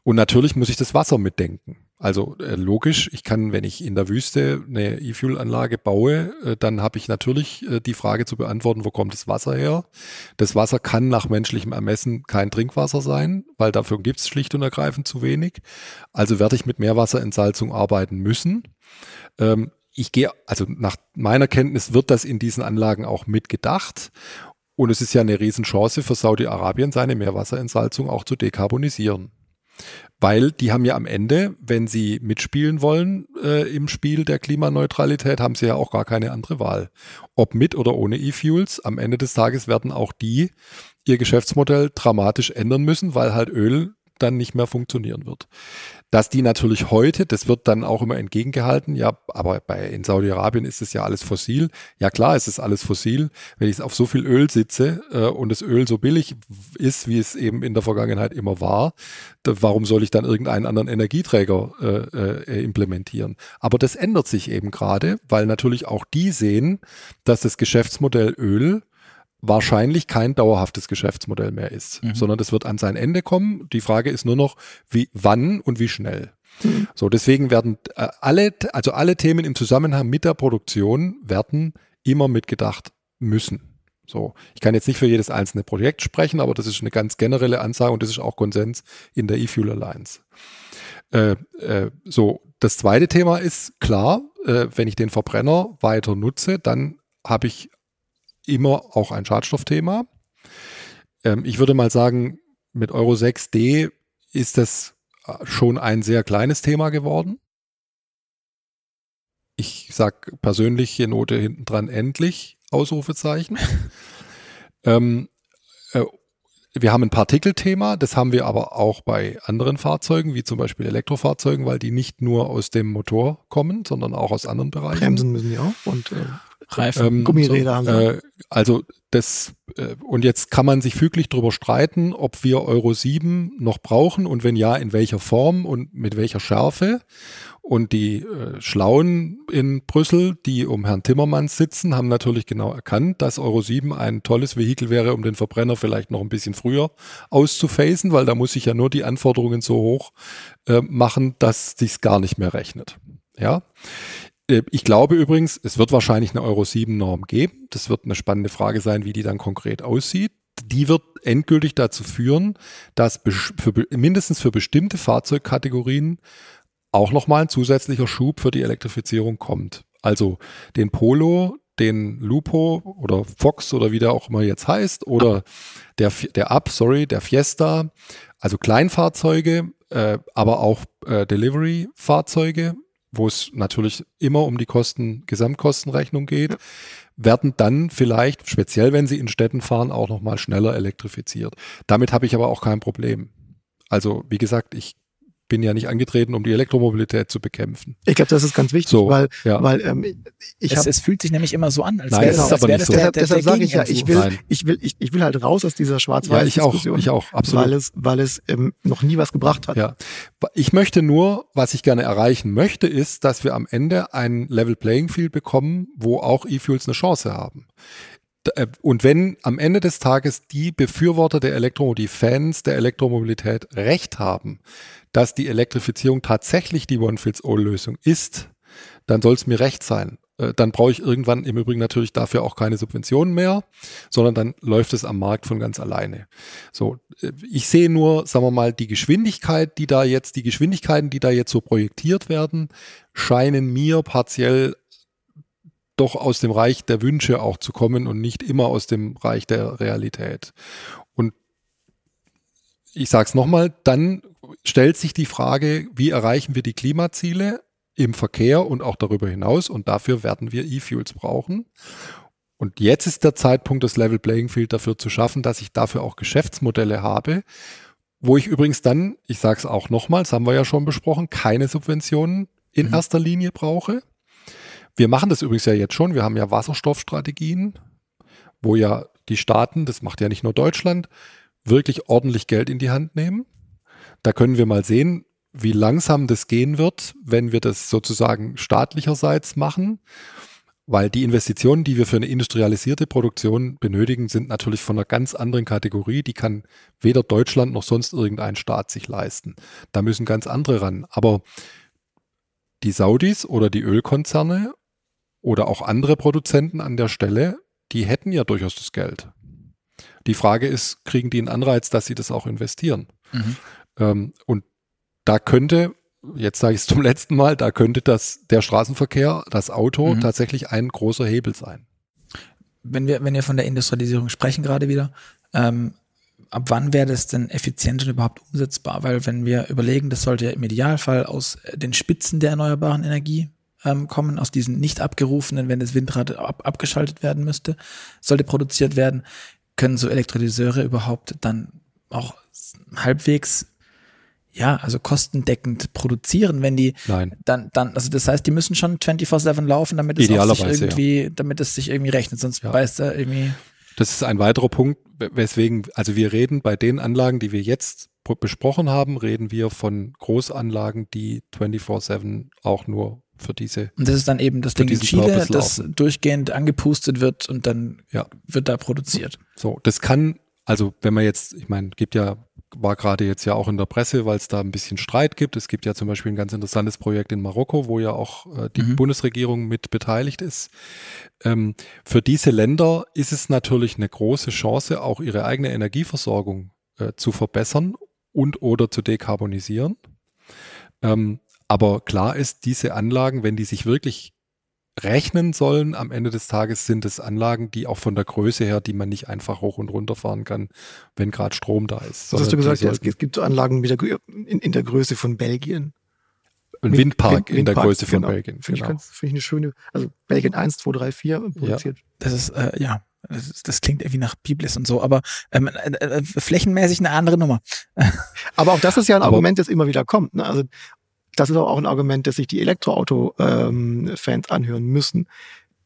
Und natürlich muss ich das Wasser mitdenken. Also äh, logisch, ich kann, wenn ich in der Wüste eine E-Fuel-Anlage baue, äh, dann habe ich natürlich äh, die Frage zu beantworten, wo kommt das Wasser her? Das Wasser kann nach menschlichem Ermessen kein Trinkwasser sein, weil dafür gibt es schlicht und ergreifend zu wenig. Also werde ich mit Meerwasserentsalzung arbeiten müssen. Ähm, ich gehe, also nach meiner Kenntnis wird das in diesen Anlagen auch mitgedacht. Und es ist ja eine Riesenchance für Saudi-Arabien, seine Meerwasserentsalzung auch zu dekarbonisieren. Weil die haben ja am Ende, wenn sie mitspielen wollen äh, im Spiel der Klimaneutralität, haben sie ja auch gar keine andere Wahl. Ob mit oder ohne E-Fuels, am Ende des Tages werden auch die ihr Geschäftsmodell dramatisch ändern müssen, weil halt Öl dann nicht mehr funktionieren wird. Dass die natürlich heute, das wird dann auch immer entgegengehalten, ja, aber bei, in Saudi-Arabien ist es ja alles fossil. Ja klar, es ist alles fossil. Wenn ich auf so viel Öl sitze äh, und das Öl so billig ist, wie es eben in der Vergangenheit immer war, da, warum soll ich dann irgendeinen anderen Energieträger äh, äh, implementieren? Aber das ändert sich eben gerade, weil natürlich auch die sehen, dass das Geschäftsmodell Öl wahrscheinlich kein dauerhaftes Geschäftsmodell mehr ist, mhm. sondern das wird an sein Ende kommen. Die Frage ist nur noch, wie, wann und wie schnell. Mhm. So, deswegen werden äh, alle, also alle Themen im Zusammenhang mit der Produktion werden immer mitgedacht müssen. So, ich kann jetzt nicht für jedes einzelne Projekt sprechen, aber das ist eine ganz generelle Ansage und das ist auch Konsens in der E-Fuel Alliance. Äh, äh, so, das zweite Thema ist klar, äh, wenn ich den Verbrenner weiter nutze, dann habe ich immer auch ein Schadstoffthema. Ähm, ich würde mal sagen, mit Euro 6D ist das äh, schon ein sehr kleines Thema geworden. Ich sage persönlich hier Note hinten dran endlich, Ausrufezeichen. ähm, äh, wir haben ein Partikelthema, das haben wir aber auch bei anderen Fahrzeugen, wie zum Beispiel Elektrofahrzeugen, weil die nicht nur aus dem Motor kommen, sondern auch aus anderen Bereichen. Bremsen müssen die auch und äh, Reifen. ähm, Gummiräder so, haben. Äh, also das, äh, und jetzt kann man sich füglich darüber streiten, ob wir Euro 7 noch brauchen und wenn ja, in welcher Form und mit welcher Schärfe. Und die äh, Schlauen in Brüssel, die um Herrn Timmermans sitzen, haben natürlich genau erkannt, dass Euro 7 ein tolles Vehikel wäre, um den Verbrenner vielleicht noch ein bisschen früher auszuphasen, weil da muss ich ja nur die Anforderungen so hoch äh, machen, dass sich's gar nicht mehr rechnet. Ja. Äh, ich glaube übrigens, es wird wahrscheinlich eine Euro 7 Norm geben. Das wird eine spannende Frage sein, wie die dann konkret aussieht. Die wird endgültig dazu führen, dass für, mindestens für bestimmte Fahrzeugkategorien auch nochmal ein zusätzlicher Schub für die Elektrifizierung kommt. Also den Polo, den Lupo oder Fox oder wie der auch immer jetzt heißt oder der, der Up, sorry, der Fiesta, also Kleinfahrzeuge, äh, aber auch äh, Delivery-Fahrzeuge, wo es natürlich immer um die Kosten, Gesamtkostenrechnung geht, werden dann vielleicht, speziell wenn sie in Städten fahren, auch nochmal schneller elektrifiziert. Damit habe ich aber auch kein Problem. Also, wie gesagt, ich bin ja nicht angetreten, um die Elektromobilität zu bekämpfen. Ich glaube, das ist ganz wichtig, so, weil, ja. weil ähm, ich es, es fühlt sich nämlich immer so an, als wäre das, aber nicht so. Deshalb, deshalb sage ich ja, ich will, ich will, ich, ich will halt raus aus dieser schwarz-weiß ja, ich auch, ich auch, absolut. Weil es, weil es ähm, noch nie was gebracht hat. Ja, ich möchte nur, was ich gerne erreichen möchte, ist, dass wir am Ende ein Level Playing Field bekommen, wo auch E-Fuels eine Chance haben. Äh, und wenn am Ende des Tages die Befürworter der Elektromobilität, die Fans der Elektromobilität recht haben, dass die Elektrifizierung tatsächlich die One-Fits-All-Lösung ist, dann soll es mir recht sein. Äh, dann brauche ich irgendwann im Übrigen natürlich dafür auch keine Subventionen mehr, sondern dann läuft es am Markt von ganz alleine. So, äh, ich sehe nur, sagen wir mal, die Geschwindigkeit, die da jetzt, die Geschwindigkeiten, die da jetzt so projektiert werden, scheinen mir partiell doch aus dem Reich der Wünsche auch zu kommen und nicht immer aus dem Reich der Realität. Und ich sage es nochmal, dann stellt sich die Frage, wie erreichen wir die Klimaziele im Verkehr und auch darüber hinaus und dafür werden wir E-Fuels brauchen. Und jetzt ist der Zeitpunkt, das Level Playing Field dafür zu schaffen, dass ich dafür auch Geschäftsmodelle habe, wo ich übrigens dann, ich sage es auch nochmal, das haben wir ja schon besprochen, keine Subventionen in mhm. erster Linie brauche, wir machen das übrigens ja jetzt schon. Wir haben ja Wasserstoffstrategien, wo ja die Staaten, das macht ja nicht nur Deutschland, wirklich ordentlich Geld in die Hand nehmen. Da können wir mal sehen, wie langsam das gehen wird, wenn wir das sozusagen staatlicherseits machen. Weil die Investitionen, die wir für eine industrialisierte Produktion benötigen, sind natürlich von einer ganz anderen Kategorie. Die kann weder Deutschland noch sonst irgendein Staat sich leisten. Da müssen ganz andere ran. Aber die Saudis oder die Ölkonzerne oder auch andere Produzenten an der Stelle, die hätten ja durchaus das Geld. Die Frage ist, kriegen die einen Anreiz, dass sie das auch investieren? Mhm. Ähm, und da könnte, jetzt sage ich es zum letzten Mal, da könnte das der Straßenverkehr, das Auto mhm. tatsächlich ein großer Hebel sein. Wenn wir, wenn wir von der Industrialisierung sprechen gerade wieder, ähm, ab wann wäre das denn effizient und überhaupt umsetzbar? Weil wenn wir überlegen, das sollte ja im Idealfall aus den Spitzen der erneuerbaren Energie ähm, kommen, aus diesen nicht abgerufenen, wenn das Windrad ab, abgeschaltet werden müsste, sollte produziert werden, können so Elektrolyseure überhaupt dann auch halbwegs ja, also kostendeckend produzieren, wenn die Nein. dann, dann, also das heißt, die müssen schon 24-7 laufen, damit es sich irgendwie, ja. damit es sich irgendwie rechnet, sonst ja. beißt er irgendwie. Das ist ein weiterer Punkt, weswegen, also wir reden bei den Anlagen, die wir jetzt besprochen haben, reden wir von Großanlagen, die 24-7 auch nur für diese. Und das ist dann eben das Ding in Chile, das durchgehend angepustet wird und dann ja. wird da produziert. So, das kann, also wenn man jetzt, ich meine, gibt ja war gerade jetzt ja auch in der Presse, weil es da ein bisschen Streit gibt. Es gibt ja zum Beispiel ein ganz interessantes Projekt in Marokko, wo ja auch äh, die mhm. Bundesregierung mit beteiligt ist. Ähm, für diese Länder ist es natürlich eine große Chance, auch ihre eigene Energieversorgung äh, zu verbessern und oder zu dekarbonisieren. Ähm, aber klar ist, diese Anlagen, wenn die sich wirklich rechnen sollen, am Ende des Tages sind es Anlagen, die auch von der Größe her, die man nicht einfach hoch und runter fahren kann, wenn gerade Strom da ist. Was hast du gesagt? Ja, es gibt so Anlagen mit der, in, in der Größe von Belgien. Ein Windpark Wind, in der Größe von genau. Belgien. Finde genau. ich, find ich eine schöne, also Belgien 1, 2, 3, 4 produziert. Ja. Das ist, äh, ja, das, ist, das, klingt irgendwie nach Biblis und so, aber ähm, äh, äh, flächenmäßig eine andere Nummer. aber auch das ist ja ein aber, Argument, das immer wieder kommt. Ne? Also das ist auch ein Argument, das sich die Elektroauto-Fans ähm, anhören müssen.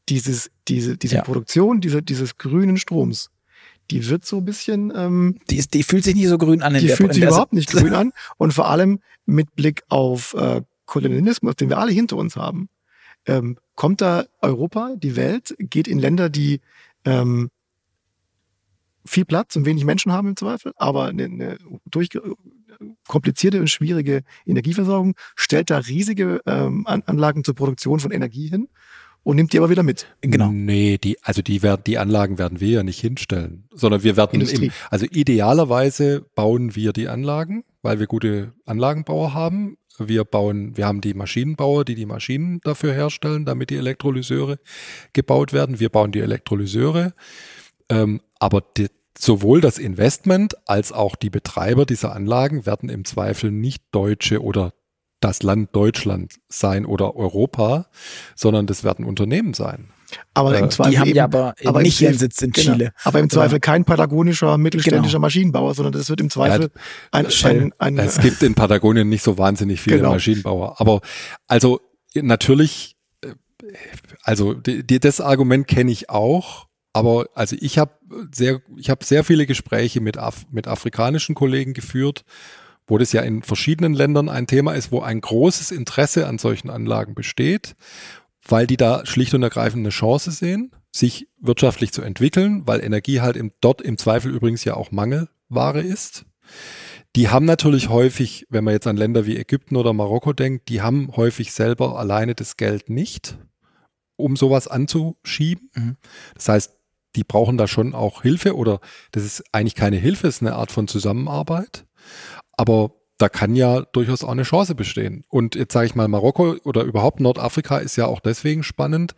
Dieses, diese, diese ja. Produktion diese, dieses grünen Stroms, die wird so ein bisschen. Ähm, die, ist, die fühlt sich nicht so grün an. In die der, fühlt sich überhaupt nicht grün an. Und vor allem mit Blick auf äh, Kolonialismus, den wir alle hinter uns haben, ähm, kommt da Europa, die Welt, geht in Länder, die ähm, viel Platz und wenig Menschen haben im Zweifel, aber eine, eine durch, komplizierte und schwierige Energieversorgung, stellt da riesige ähm, Anlagen zur Produktion von Energie hin und nimmt die aber wieder mit. Genau. Nee, die, also die werden, die Anlagen werden wir ja nicht hinstellen, sondern wir werden im, also idealerweise bauen wir die Anlagen, weil wir gute Anlagenbauer haben. Wir bauen, wir haben die Maschinenbauer, die die Maschinen dafür herstellen, damit die Elektrolyseure gebaut werden. Wir bauen die Elektrolyseure. Ähm, aber die, sowohl das Investment als auch die Betreiber dieser Anlagen werden im Zweifel nicht Deutsche oder das Land Deutschland sein oder Europa, sondern das werden Unternehmen sein. Aber im äh, Zweifel die haben eben, ja aber, aber nicht ihren Sitz in genau. Chile. Aber im Zweifel kein patagonischer mittelständischer genau. Maschinenbauer, sondern das wird im Zweifel ja, ein, ein, ein, Es gibt in Patagonien nicht so wahnsinnig viele genau. Maschinenbauer. Aber also natürlich, äh, also die, die, das Argument kenne ich auch. Aber also ich habe sehr, ich habe sehr viele Gespräche mit, Af mit afrikanischen Kollegen geführt, wo das ja in verschiedenen Ländern ein Thema ist, wo ein großes Interesse an solchen Anlagen besteht, weil die da schlicht und ergreifend eine Chance sehen, sich wirtschaftlich zu entwickeln, weil Energie halt im, dort im Zweifel übrigens ja auch Mangelware ist. Die haben natürlich häufig, wenn man jetzt an Länder wie Ägypten oder Marokko denkt, die haben häufig selber alleine das Geld nicht, um sowas anzuschieben. Mhm. Das heißt, die brauchen da schon auch Hilfe oder das ist eigentlich keine Hilfe, es ist eine Art von Zusammenarbeit. Aber da kann ja durchaus auch eine Chance bestehen. Und jetzt sage ich mal, Marokko oder überhaupt Nordafrika ist ja auch deswegen spannend,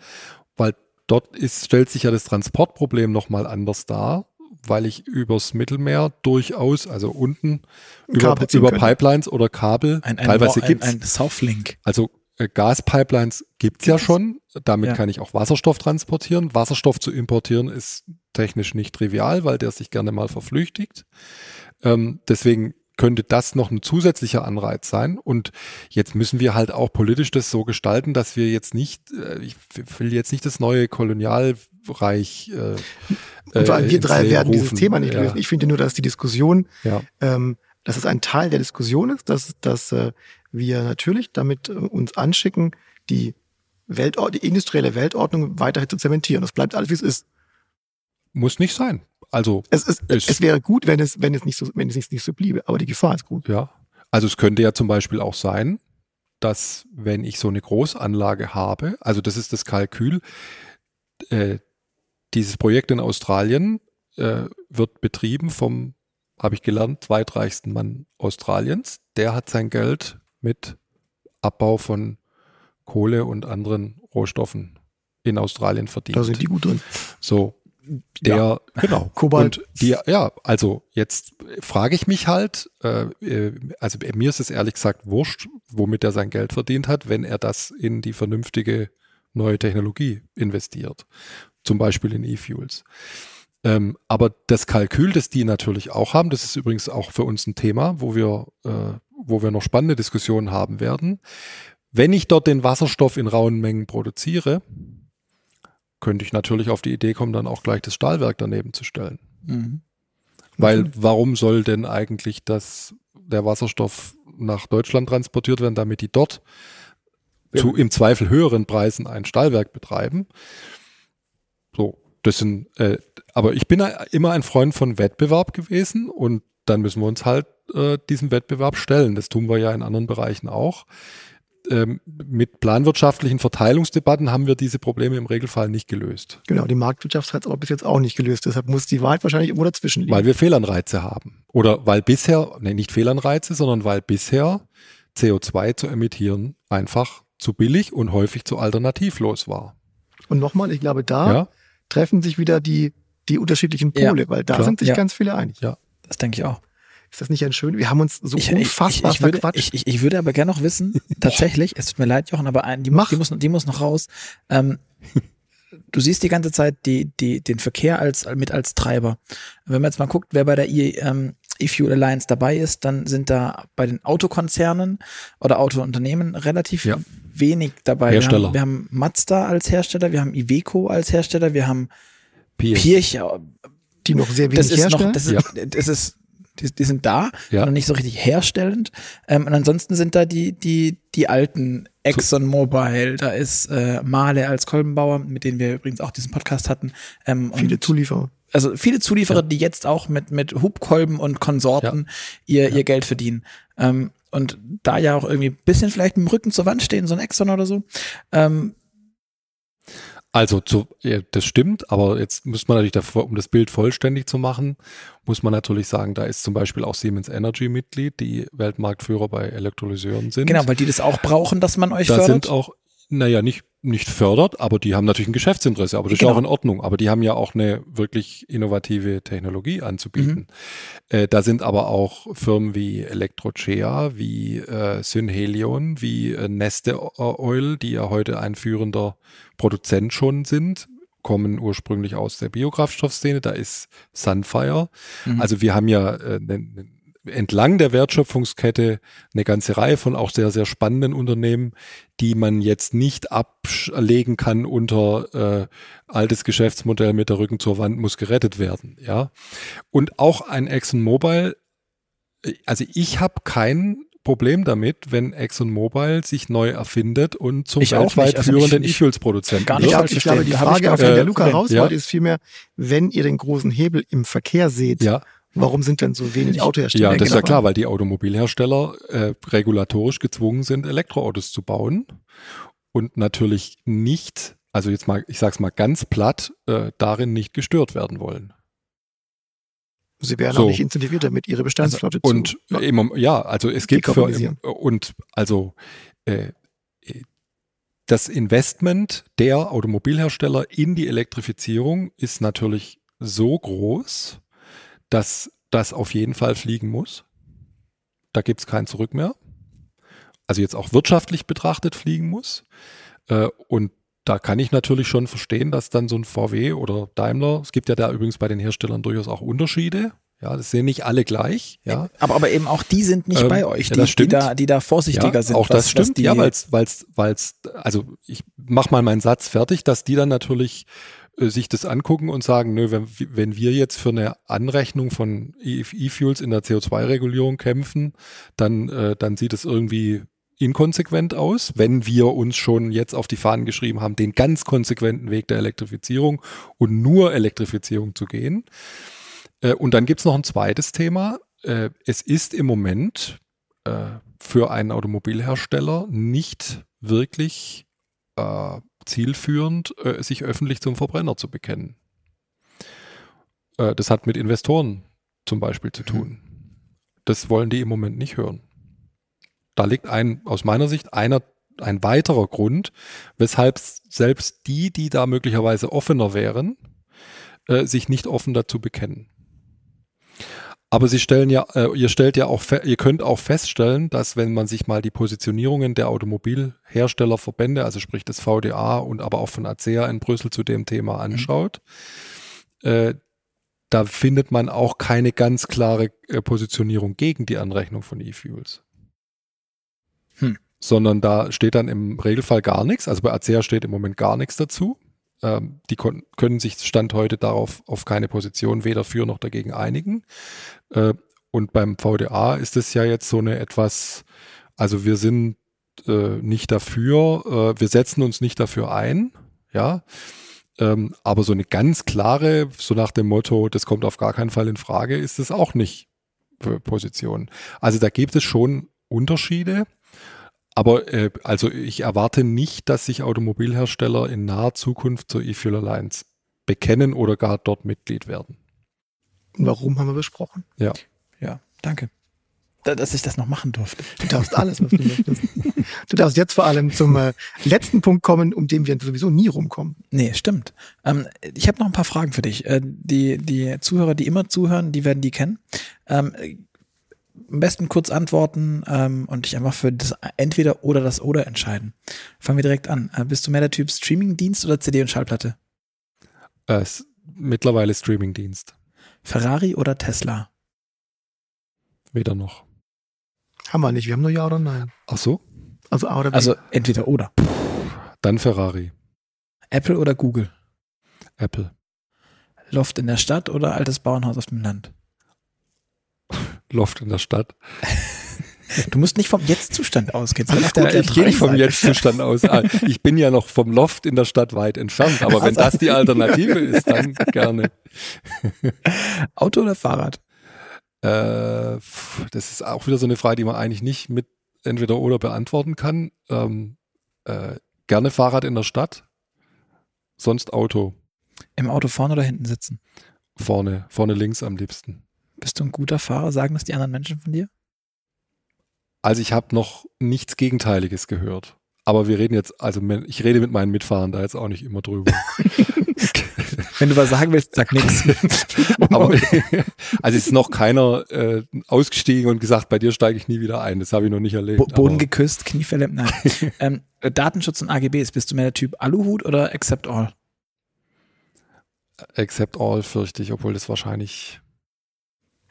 weil dort ist, stellt sich ja das Transportproblem nochmal anders dar, weil ich übers Mittelmeer durchaus, also unten über, über Pipelines oder Kabel, ein, ein, teilweise gibt es. Ein, ein Southlink. Also Gaspipelines gibt's ja schon. Damit ja. kann ich auch Wasserstoff transportieren. Wasserstoff zu importieren ist technisch nicht trivial, weil der sich gerne mal verflüchtigt. Ähm, deswegen könnte das noch ein zusätzlicher Anreiz sein. Und jetzt müssen wir halt auch politisch das so gestalten, dass wir jetzt nicht, äh, ich will jetzt nicht das neue Kolonialreich. Äh, Und vor allem wir drei werden rufen. dieses Thema nicht ja. lösen. Ich finde nur, dass die Diskussion, ja. ähm, dass es ein Teil der Diskussion ist, dass, dass äh, wir natürlich damit äh, uns anschicken, die, Weltord die industrielle Weltordnung weiterhin zu zementieren. Das bleibt alles, wie es ist. Muss nicht sein. Also es, ist, es wäre gut, wenn es, wenn es nicht so, wenn es nicht, nicht so bliebe, aber die Gefahr ist gut. Ja. Also es könnte ja zum Beispiel auch sein, dass wenn ich so eine Großanlage habe, also das ist das Kalkül, äh, dieses Projekt in Australien äh, wird betrieben vom, habe ich gelernt, zweitreichsten Mann Australiens. Der hat sein Geld mit Abbau von Kohle und anderen Rohstoffen in Australien verdient. Da sind die gut drin. So, der, ja. genau. Kobalt. Und die, ja, also jetzt frage ich mich halt, äh, äh, also mir ist es ehrlich gesagt wurscht, womit er sein Geld verdient hat, wenn er das in die vernünftige neue Technologie investiert. Zum Beispiel in E-Fuels. Ähm, aber das Kalkül, das die natürlich auch haben, das ist übrigens auch für uns ein Thema, wo wir, äh, wo wir noch spannende Diskussionen haben werden. Wenn ich dort den Wasserstoff in rauen Mengen produziere, könnte ich natürlich auf die Idee kommen, dann auch gleich das Stahlwerk daneben zu stellen. Mhm. Weil warum soll denn eigentlich das, der Wasserstoff nach Deutschland transportiert werden, damit die dort ja. zu im Zweifel höheren Preisen ein Stahlwerk betreiben? Das sind, äh, aber ich bin immer ein Freund von Wettbewerb gewesen und dann müssen wir uns halt äh, diesem Wettbewerb stellen. Das tun wir ja in anderen Bereichen auch. Ähm, mit planwirtschaftlichen Verteilungsdebatten haben wir diese Probleme im Regelfall nicht gelöst. Genau, die Marktwirtschaft hat es aber bis jetzt auch nicht gelöst. Deshalb muss die Wahrheit wahrscheinlich irgendwo dazwischen liegen. Weil wir Fehlanreize haben. Oder weil bisher, nee, nicht Fehlanreize, sondern weil bisher CO2 zu emittieren einfach zu billig und häufig zu alternativlos war. Und nochmal, ich glaube, da Ja, treffen sich wieder die, die unterschiedlichen Pole, Ja, weil da klar. sind sich Ja. ganz viele einig. ja. Das denke ich auch. Ist das nicht ein schön? Wir haben uns so ich, unfassbar ich, ich, würde, verquatscht. ich, ich, ich würde aber gerne noch wissen, tatsächlich, es tut mir leid, Jochen, aber ein, die, Mach. muss, die, muss, die muss noch raus. Ähm, du siehst die ganze Zeit die, die, den Verkehr als, mit als Treiber. Wenn man jetzt mal guckt, wer bei der e, ähm, E-Fuel Alliance dabei ist, dann sind da bei den Autokonzernen oder Autounternehmen relativ Ja. Wenig dabei. Hersteller. Wir haben, wir haben Mazda als Hersteller, wir haben Iveco als Hersteller, wir haben Pierce. Pirch, die noch sehr wenig das ist herstellen. noch, das ist, Ja. das ist, die, die sind da, Ja. noch nicht so richtig herstellend. Ähm, und ansonsten sind da die, die, die alten Exxon Mobil, da ist äh, Male als Kolbenbauer, mit denen wir übrigens auch diesen Podcast hatten. Ähm, viele und, Zulieferer. also viele Zulieferer, die jetzt auch mit, mit Hubkolben und Konsorten ihr, ihr Geld verdienen. Ähm, und da ja auch irgendwie ein bisschen vielleicht mit dem Rücken zur Wand stehen, so ein Exxon oder so. Ähm, Also zu, ja, das stimmt, aber jetzt muss man natürlich, davor, um das Bild vollständig zu machen, muss man natürlich sagen, da ist zum Beispiel auch Siemens Energy Mitglied, die Weltmarktführer bei Elektrolyseuren sind. genau, weil die das auch brauchen, dass man euch da fördert. sind auch, naja, nicht, nicht fördert, aber die haben natürlich ein Geschäftsinteresse, aber das ist Genau. ja auch in Ordnung. Aber die haben ja auch eine wirklich innovative Technologie anzubieten. Äh, da sind aber auch Firmen wie Electrochea, wie äh, Synhelion, wie äh, Neste Oil, die ja heute ein führender Produzent schon sind, kommen ursprünglich aus der Biokraftstoffszene. Da ist Sunfire. Mhm. Also wir haben ja äh, ne, entlang der Wertschöpfungskette eine ganze Reihe von auch sehr, sehr spannenden Unternehmen, die man jetzt nicht ablegen kann unter äh, altes Geschäftsmodell mit der Rücken zur Wand muss gerettet werden. Ja. Und auch ein ExxonMobil, äh, also ich habe kein Problem damit, wenn ExxonMobil sich neu erfindet und zum Ich auch weltweit. Also führenden ich- ich- E-Fuels-Produzenten gar Ich, nicht wird. glaube, falsch ich glaube, die ich Frage, auf die der Luca Problem. raus Ja. wollte, ist vielmehr, wenn ihr den großen Hebel im Verkehr seht, Ja, warum sind denn so wenig Autohersteller? Ja, das ist ja klar, weil die Automobilhersteller äh, regulatorisch gezwungen sind, Elektroautos zu bauen und natürlich nicht, also jetzt mal, ich sag's mal ganz platt, äh, darin nicht gestört werden wollen. Sie werden So. auch nicht incentiviert damit, ihre Bestandsflotte Und zu. immer, ja, also es gibt für und also äh, das Investment der Automobilhersteller in die Elektrifizierung ist natürlich so groß, dass das auf jeden Fall fliegen muss. Da gibt es kein Zurück mehr. Also jetzt auch wirtschaftlich betrachtet fliegen muss. Äh, und da kann ich natürlich schon verstehen, dass dann so ein VW oder Daimler, es gibt ja da übrigens bei den Herstellern durchaus auch Unterschiede. Ja, das sehen nicht alle gleich. Ja, Aber, aber eben auch die sind nicht Ähm, bei euch, ja, die, das die, da, die da vorsichtiger ja, sind. Auch was- das stimmt, ja, weil es, weil's, also ich mach mal meinen Satz fertig, dass die dann natürlich äh, sich das angucken und sagen, nö, wenn, wenn wir jetzt für eine Anrechnung von E-Fuels in der CO2-Regulierung kämpfen, dann, äh, dann sieht es irgendwie inkonsequent aus, wenn wir uns schon jetzt auf die Fahnen geschrieben haben, den ganz konsequenten Weg der Elektrifizierung und nur Elektrifizierung zu gehen. Äh, und dann gibt's noch ein zweites Thema. Äh, es ist im Moment äh, für einen Automobilhersteller nicht wirklich äh, zielführend, äh, sich öffentlich zum Verbrenner zu bekennen. Äh, das hat mit Investoren zum Beispiel zu tun. Das wollen die im Moment nicht hören. Da liegt ein, aus meiner Sicht, einer, ein weiterer Grund, weshalb selbst die, die da möglicherweise offener wären, äh, sich nicht offen dazu bekennen. Aber sie stellen ja, äh, ihr stellt ja auch, ihr könnt auch feststellen, dass wenn man sich mal die Positionierungen der Automobilherstellerverbände, also sprich des VDA und aber auch von ACEA in Brüssel zu dem Thema anschaut, äh, da findet man auch keine ganz klare äh, Positionierung gegen die Anrechnung von E-Fuels. Hm. Sondern da steht dann im Regelfall gar nichts. Also bei ACEA steht im Moment gar nichts dazu. Ähm, die können sich Stand heute darauf auf keine Position weder für noch dagegen einigen. Äh, und beim VDA ist es ja jetzt so eine etwas, also wir sind äh, nicht dafür, äh, wir setzen uns nicht dafür ein, ja. Ähm, aber so eine ganz klare, so nach dem Motto, das kommt auf gar keinen Fall in Frage, ist es auch nicht. Position. Also da gibt es schon Unterschiede. Aber äh, also ich erwarte nicht, dass sich Automobilhersteller in naher Zukunft zur E-Fuel Alliance bekennen oder gar dort Mitglied werden. Warum haben wir besprochen? Ja. Ja, danke. Da, dass ich das noch machen durfte. Du darfst alles, was du möchtest. Du darfst jetzt vor allem zum äh, letzten Punkt kommen, um den wir sowieso nie rumkommen. Nee, stimmt. Ähm, ich habe noch ein paar Fragen für dich. Äh, die, die Zuhörer, die immer zuhören, die werden die kennen. Ähm, am besten kurz antworten ähm, und dich einfach für das entweder oder das oder entscheiden. Fangen wir direkt an. Äh, bist du mehr der Typ Streamingdienst oder CD und Schallplatte? Äh, mittlerweile Streamingdienst. Ferrari oder Tesla? Weder noch. Haben wir nicht, wir haben nur Ja oder Nein. Ach so? Also A oder B. Also entweder oder. Dann Ferrari. Apple oder Google? Apple. Loft in der Stadt oder altes Bauernhaus auf dem Land? Loft in der Stadt. Du musst nicht vom Jetzt-Zustand ausgehen. auf der- ich gehe nicht vom Jetzt-Zustand aus. Ah, Ich bin ja noch vom Loft in der Stadt weit entfernt. Aber wenn das die Alternative ist, dann gerne. Auto oder Fahrrad? Äh, das ist auch wieder so eine Frage, die man eigentlich nicht mit entweder oder beantworten kann. Ähm, äh, gerne Fahrrad in der Stadt, sonst Auto. Im Auto vorne oder hinten sitzen? Vorne, vorne links am liebsten. Bist du ein guter Fahrer? Sagen das die anderen Menschen von dir? Also ich habe noch nichts Gegenteiliges gehört. Aber wir reden jetzt, also ich rede mit meinen Mitfahrern da jetzt auch nicht immer drüber. Wenn du was sagen willst, sag nix. Aber also es ist noch keiner äh, ausgestiegen und gesagt, bei dir steige ich nie wieder ein. Das habe ich noch nicht erlebt. Bo Boden geküsst, Knie verlemmt. Nein. ähm, äh, Datenschutz und AGBs. Bist du mehr der Typ Aluhut oder Accept All? Accept all fürchte ich, obwohl das wahrscheinlich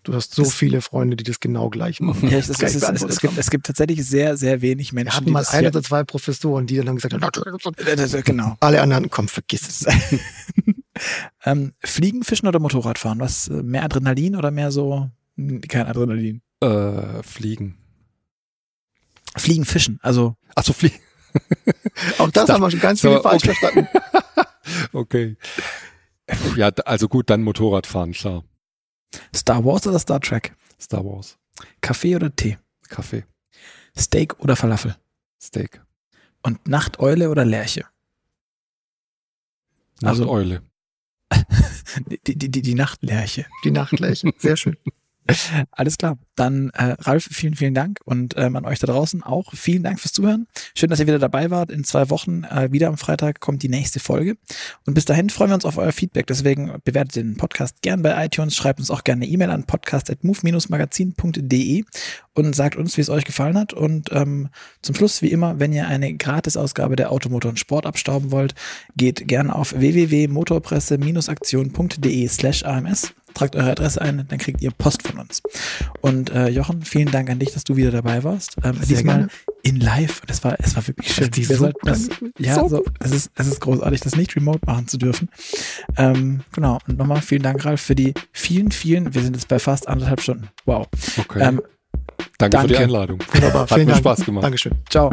Du hast so Das- viele Freunde, die das genau gleich machen. Ja, es, es, Gleich es, es, es, gibt, haben. es gibt tatsächlich sehr, sehr wenig Wir Menschen, hatten die mal das ein oder zwei Professoren, die dann gesagt haben. Äh, das- äh, genau. alle anderen, komm, vergiss es. Ähm, Fliegen, Fischen oder Motorradfahren? Was äh, mehr Adrenalin oder mehr so hm, kein Adrenalin? äh, fliegen. Fliegen, Fischen. Also Achso, fliegen. Auch das Da- haben wir schon ganz so, viele falsch okay. verstanden. Okay. Ja, also gut, dann Motorradfahren, klar. Star Wars oder Star Trek? Star Wars. Kaffee oder Tee? Kaffee. Steak oder Falafel? Steak. Und Nachteule oder Lerche? Also- Nachteule. Die, die, die, die Nachtlerche. Die Nachtlächeln. Sehr schön. Alles klar. Dann, äh, Ralf, vielen, vielen Dank und ähm, an euch da draußen auch vielen Dank fürs Zuhören. Schön, dass ihr wieder dabei wart. In zwei Wochen, äh, wieder am Freitag, kommt die nächste Folge. Und bis dahin freuen wir uns auf euer Feedback. Deswegen bewertet den Podcast gern bei iTunes, schreibt uns auch gerne eine E-Mail an podcast.move-magazin.de und sagt uns, wie es euch gefallen hat. Und ähm, zum Schluss, wie immer, wenn ihr eine Gratisausgabe der Automotor und Sport abstauben wollt, geht gern auf www.motorpresse-aktion.de slash AMS. Tragt eure Adresse ein, dann kriegt ihr Post von uns. Und äh, Jochen, vielen Dank an dich, dass du wieder dabei warst. Ähm, Sehr diesmal gerne. in live. Das war, es war wirklich schön. Wir so sollten das, gut ja, So so, es ist, es ist großartig, das nicht remote machen zu dürfen. Ähm, genau. Und nochmal vielen Dank, Ralf, für die vielen, vielen, wir sind jetzt bei fast anderthalb Stunden. Wow. Okay. Ähm, danke, für die danke. Einladung. Wunderbar. Hat Vielen mir Dank. Spaß gemacht. Dankeschön. ciao.